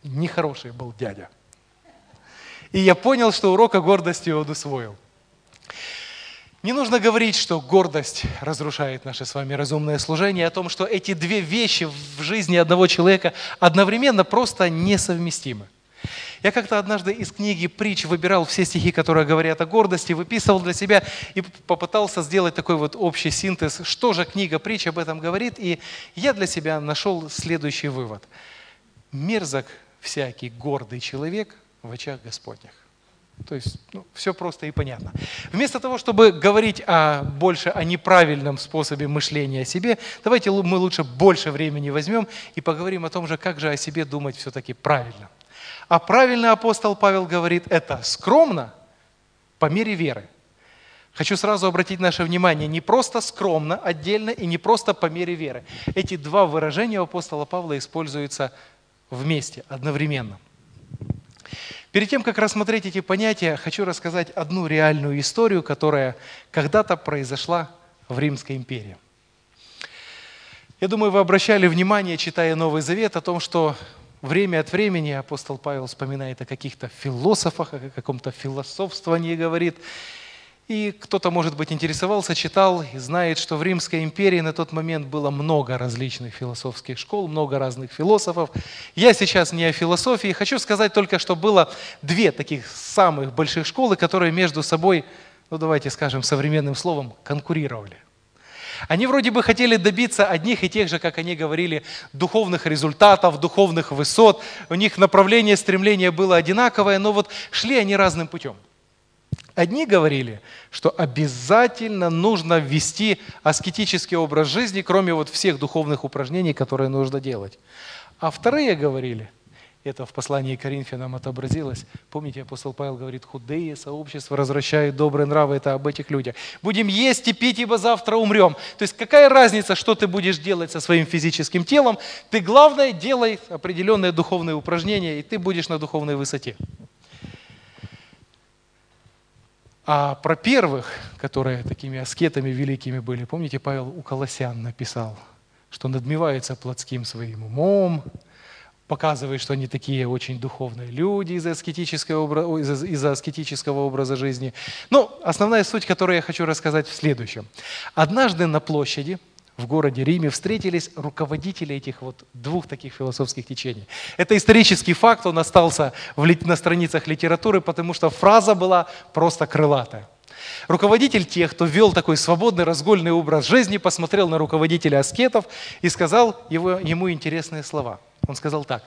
S1: нехороший был дядя. И я понял, что урок о гордости он усвоил. Не нужно говорить, что гордость разрушает наше с вами разумное служение, о том, что эти две вещи в жизни одного человека одновременно просто несовместимы. Я как-то однажды из книги «Притч» выбирал все стихи, которые говорят о гордости, выписывал для себя и попытался сделать такой вот общий синтез, что же книга «Притч» об этом говорит. И я для себя нашел следующий вывод. Мерзок всякий гордый человек в очах Господних. То есть ну, все просто и понятно. Вместо того, чтобы говорить о, больше о неправильном способе мышления о себе, давайте мы лучше больше времени возьмем и поговорим о том же, как же о себе думать все-таки правильно. А правильно апостол Павел говорит, это скромно по мере веры. Хочу сразу обратить наше внимание, не просто скромно, отдельно и не просто по мере веры. Эти два выражения у апостола Павла используются вместе, одновременно. Перед тем, как рассмотреть эти понятия, хочу рассказать одну реальную историю, которая когда-то произошла в Римской империи. Я думаю, вы обращали внимание, читая Новый Завет, о том, что время от времени апостол Павел вспоминает о каких-то философах, о каком-то философствовании говорит. И кто-то, может быть, интересовался, читал и знает, что в Римской империи на тот момент было много различных философских школ, много разных философов. Я сейчас не о философии, хочу сказать только, что было две таких самых больших школы, которые между собой, ну давайте скажем современным словом, конкурировали. Они вроде бы хотели добиться одних и тех же, как они говорили, духовных результатов, духовных высот. У них направление, стремление было одинаковое, но вот шли они разным путем. Одни говорили, что обязательно нужно ввести аскетический образ жизни, кроме вот всех духовных упражнений, которые нужно делать. А вторые говорили, это в послании к Коринфянам отобразилось. Помните, апостол Павел говорит, худые сообщества возвращают добрые нравы, это об этих людях. Будем есть и пить, ибо завтра умрем. То есть какая разница, что ты будешь делать со своим физическим телом? Ты, главное, делай определенные духовные упражнения, и ты будешь на духовной высоте. А про первых, которые такими аскетами великими были, помните, Павел у Колоссян написал, что надмевается плотским своим умом, показывает, что они такие очень духовные люди из-за аскетического, из из аскетического образа жизни. Но ну, основная суть, которую я хочу рассказать в следующем. Однажды на площади в городе Риме встретились руководители этих вот двух таких философских течений. Это исторический факт, он остался в, на страницах литературы, потому что фраза была просто крылатая. Руководитель тех, кто вел такой свободный разгольный образ жизни, посмотрел на руководителя аскетов и сказал его, ему интересные слова. Он сказал так,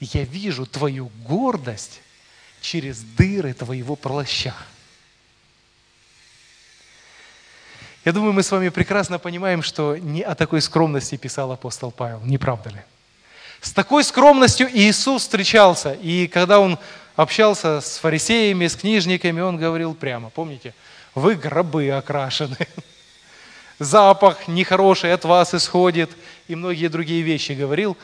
S1: «Я вижу твою гордость через дыры твоего плаща». Я думаю, мы с вами прекрасно понимаем, что не о такой скромности писал апостол Павел, не правда ли? С такой скромностью Иисус встречался, и когда Он общался с фарисеями, с книжниками, Он говорил прямо, помните, вы гробы окрашены, запах нехороший от вас исходит, и многие другие вещи говорил.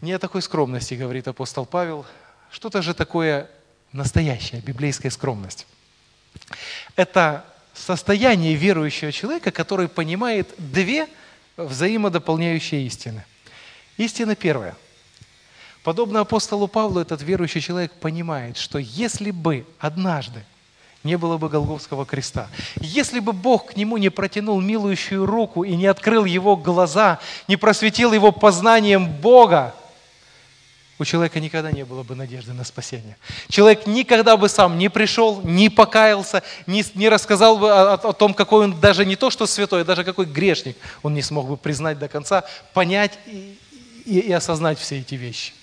S1: Не о такой скромности, говорит апостол Павел, что-то же такое настоящая библейская скромность. Это состояние верующего человека, который понимает две взаимодополняющие истины. Истина первая. Подобно апостолу Павлу, этот верующий человек понимает, что если бы однажды не было бы Голговского креста, если бы Бог к нему не протянул милующую руку и не открыл его глаза, не просветил его познанием Бога, у человека никогда не было бы надежды на спасение. Человек никогда бы сам не пришел, не покаялся, не, не рассказал бы о, о том, какой он даже не то, что святой, а даже какой грешник он не смог бы признать до конца, понять и, и, и осознать все эти вещи.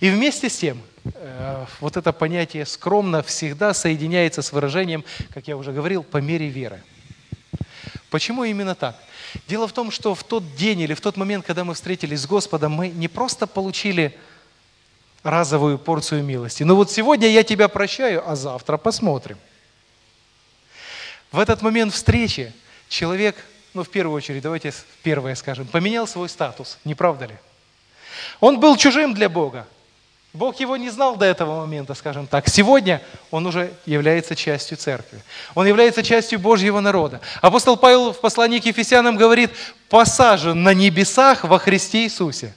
S1: И вместе с тем, э, вот это понятие скромно всегда соединяется с выражением, как я уже говорил, по мере веры. Почему именно так? Дело в том, что в тот день или в тот момент, когда мы встретились с Господом, мы не просто получили разовую порцию милости. Ну вот сегодня я тебя прощаю, а завтра посмотрим. В этот момент встречи человек, ну в первую очередь, давайте первое скажем, поменял свой статус, не правда ли? Он был чужим для Бога. Бог его не знал до этого момента, скажем так. Сегодня он уже является частью церкви. Он является частью Божьего народа. Апостол Павел в послании к Ефесянам говорит, посажен на небесах во Христе Иисусе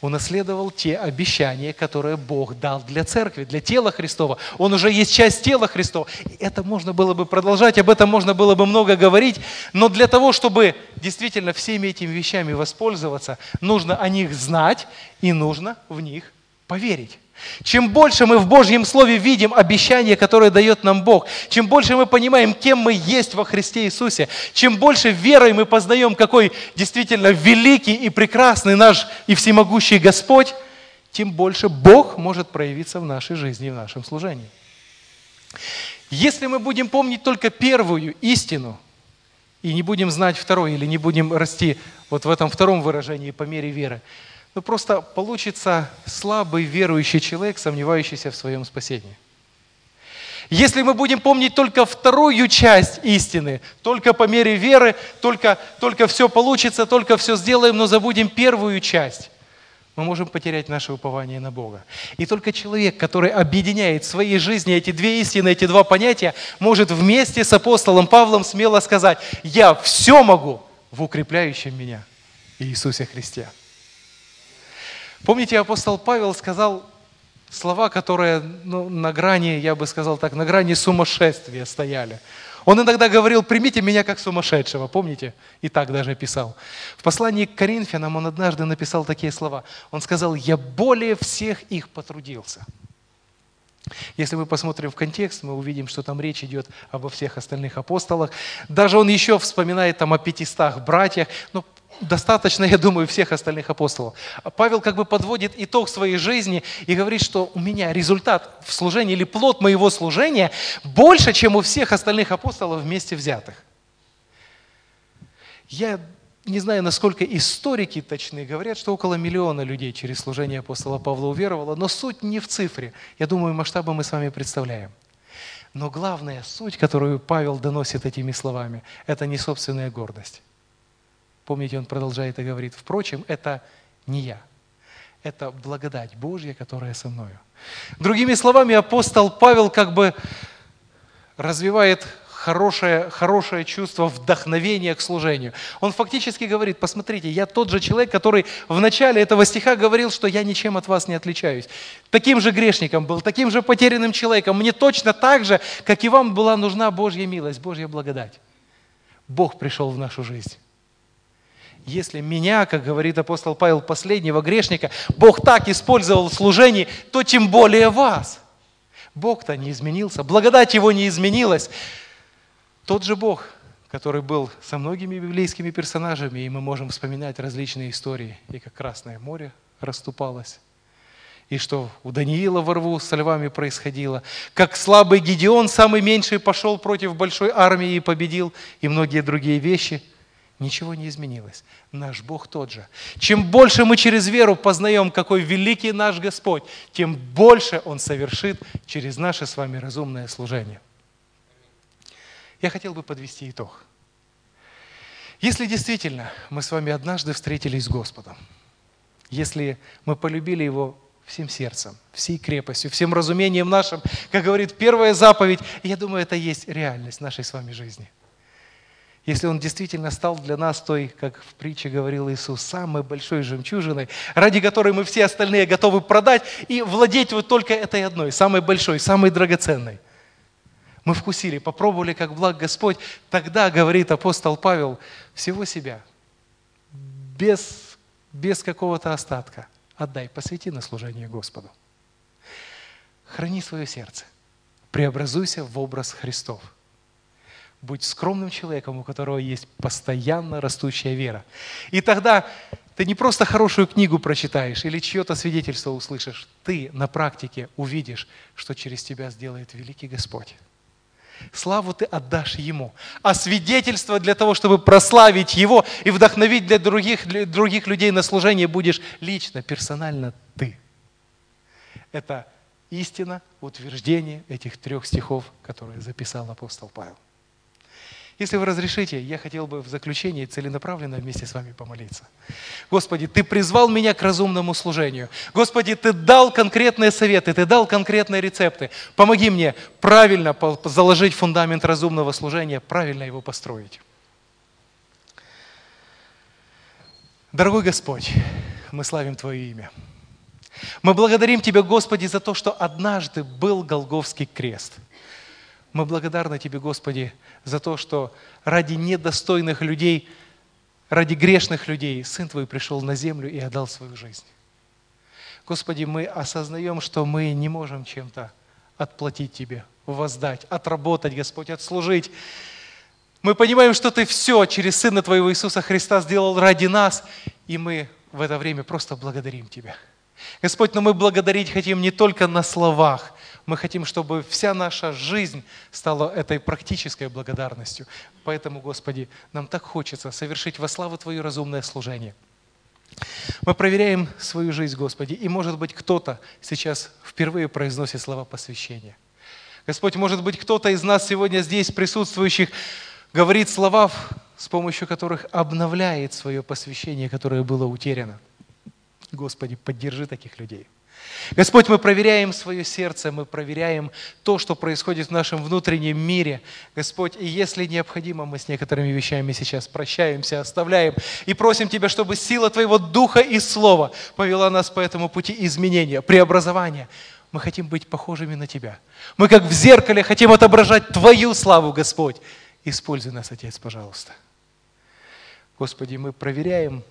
S1: унаследовал те обещания, которые Бог дал для церкви, для тела Христова. Он уже есть часть тела Христова. И это можно было бы продолжать, об этом можно было бы много говорить, но для того, чтобы действительно всеми этими вещами воспользоваться, нужно о них знать и нужно в них поверить. Чем больше мы в Божьем Слове видим обещания, которые дает нам Бог, чем больше мы понимаем, кем мы есть во Христе Иисусе, чем больше верой мы познаем, какой действительно великий и прекрасный наш и всемогущий Господь, тем больше Бог может проявиться в нашей жизни и в нашем служении. Если мы будем помнить только первую истину и не будем знать второй, или не будем расти вот в этом втором выражении по мере веры, ну просто получится слабый верующий человек, сомневающийся в своем спасении. Если мы будем помнить только вторую часть истины, только по мере веры, только, только все получится, только все сделаем, но забудем первую часть, мы можем потерять наше упование на Бога. И только человек, который объединяет в своей жизни эти две истины, эти два понятия, может вместе с апостолом Павлом смело сказать, я все могу в укрепляющем меня Иисусе Христе. Помните, апостол Павел сказал слова, которые ну, на грани, я бы сказал так, на грани сумасшествия стояли. Он иногда говорил, примите меня как сумасшедшего, помните? И так даже писал. В послании к Коринфянам он однажды написал такие слова. Он сказал, я более всех их потрудился. Если мы посмотрим в контекст, мы увидим, что там речь идет обо всех остальных апостолах. Даже он еще вспоминает там о пятистах братьях. Но достаточно, я думаю, всех остальных апостолов. Павел как бы подводит итог своей жизни и говорит, что у меня результат в служении или плод моего служения больше, чем у всех остальных апостолов вместе взятых. Я не знаю, насколько историки точны, говорят, что около миллиона людей через служение апостола Павла уверовало, но суть не в цифре. Я думаю, масштабы мы с вами представляем. Но главная суть, которую Павел доносит этими словами, это не собственная гордость. Помните, он продолжает и говорит, впрочем, это не я. Это благодать Божья, которая со мною. Другими словами, апостол Павел как бы развивает хорошее, хорошее чувство вдохновения к служению. Он фактически говорит, посмотрите, я тот же человек, который в начале этого стиха говорил, что я ничем от вас не отличаюсь. Таким же грешником был, таким же потерянным человеком. Мне точно так же, как и вам была нужна Божья милость, Божья благодать. Бог пришел в нашу жизнь. Если меня, как говорит апостол Павел, последнего грешника, Бог так использовал в служении, то тем более вас. Бог-то не изменился, благодать Его не изменилась. Тот же Бог, который был со многими библейскими персонажами, и мы можем вспоминать различные истории, и как Красное море расступалось, и что у Даниила во рву со львами происходило, как слабый Гедеон, самый меньший, пошел против большой армии и победил, и многие другие вещи – Ничего не изменилось. Наш Бог тот же. Чем больше мы через веру познаем, какой великий наш Господь, тем больше Он совершит через наше с вами разумное служение. Я хотел бы подвести итог. Если действительно мы с вами однажды встретились с Господом, если мы полюбили Его всем сердцем, всей крепостью, всем разумением нашим, как говорит первая заповедь, я думаю, это есть реальность нашей с вами жизни – если Он действительно стал для нас той, как в притче говорил Иисус, самой большой жемчужиной, ради которой мы все остальные готовы продать и владеть вот только этой одной, самой большой, самой драгоценной. Мы вкусили, попробовали, как благ Господь. Тогда, говорит апостол Павел, всего себя, без, без какого-то остатка, отдай, посвяти на служение Господу. Храни свое сердце, преобразуйся в образ Христов – Будь скромным человеком, у которого есть постоянно растущая вера. И тогда ты не просто хорошую книгу прочитаешь или чье-то свидетельство услышишь, ты на практике увидишь, что через тебя сделает великий Господь. Славу ты отдашь Ему. А свидетельство для того, чтобы прославить Его и вдохновить для других, для других людей на служение будешь лично, персонально ты. Это истина, утверждение этих трех стихов, которые записал апостол Павел. Если вы разрешите, я хотел бы в заключении целенаправленно вместе с вами помолиться. Господи, Ты призвал меня к разумному служению. Господи, Ты дал конкретные советы, Ты дал конкретные рецепты. Помоги мне правильно заложить фундамент разумного служения, правильно его построить. Дорогой Господь, мы славим Твое имя. Мы благодарим Тебя, Господи, за то, что однажды был Голговский крест – мы благодарны Тебе, Господи, за то, что ради недостойных людей, ради грешных людей Сын Твой пришел на землю и отдал свою жизнь. Господи, мы осознаем, что мы не можем чем-то отплатить Тебе, воздать, отработать, Господь, отслужить. Мы понимаем, что Ты все через Сына Твоего Иисуса Христа сделал ради нас, и мы в это время просто благодарим Тебя. Господь, но мы благодарить хотим не только на словах, мы хотим, чтобы вся наша жизнь стала этой практической благодарностью. Поэтому, Господи, нам так хочется совершить во славу Твое разумное служение. Мы проверяем свою жизнь, Господи, и, может быть, кто-то сейчас впервые произносит слова посвящения. Господь, может быть, кто-то из нас сегодня здесь присутствующих говорит слова, с помощью которых обновляет свое посвящение, которое было утеряно. Господи, поддержи таких людей. Господь, мы проверяем свое сердце, мы проверяем то, что происходит в нашем внутреннем мире. Господь, и если необходимо, мы с некоторыми вещами сейчас прощаемся, оставляем и просим Тебя, чтобы сила Твоего Духа и Слова повела нас по этому пути изменения, преобразования. Мы хотим быть похожими на Тебя. Мы как в зеркале хотим отображать Твою славу, Господь. Используй нас, Отец, пожалуйста. Господи, мы проверяем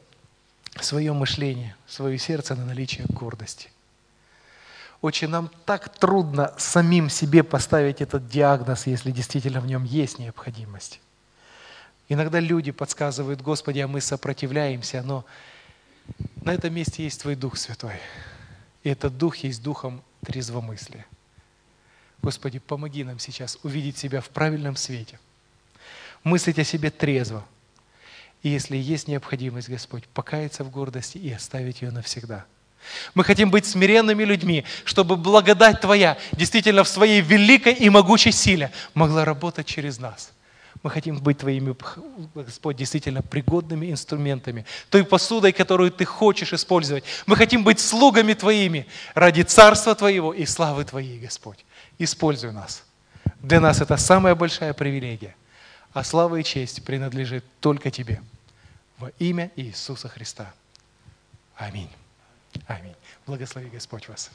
S1: свое мышление, свое сердце на наличие гордости. Очень нам так трудно самим себе поставить этот диагноз, если действительно в нем есть необходимость. Иногда люди подсказывают, Господи, а мы сопротивляемся, но на этом месте есть Твой Дух Святой. И этот Дух есть Духом трезвомыслия. Господи, помоги нам сейчас увидеть себя в правильном свете, мыслить о себе трезво. И если есть необходимость, Господь, покаяться в гордости и оставить ее навсегда – мы хотим быть смиренными людьми, чтобы благодать Твоя действительно в своей великой и могучей силе могла работать через нас. Мы хотим быть Твоими, Господь, действительно пригодными инструментами, той посудой, которую Ты хочешь использовать. Мы хотим быть слугами Твоими ради Царства Твоего и славы Твоей, Господь. Используй нас. Для нас это самая большая привилегия. А слава и честь принадлежит только Тебе. Во имя Иисуса Христа. Аминь. Аминь. Благослови Господь вас.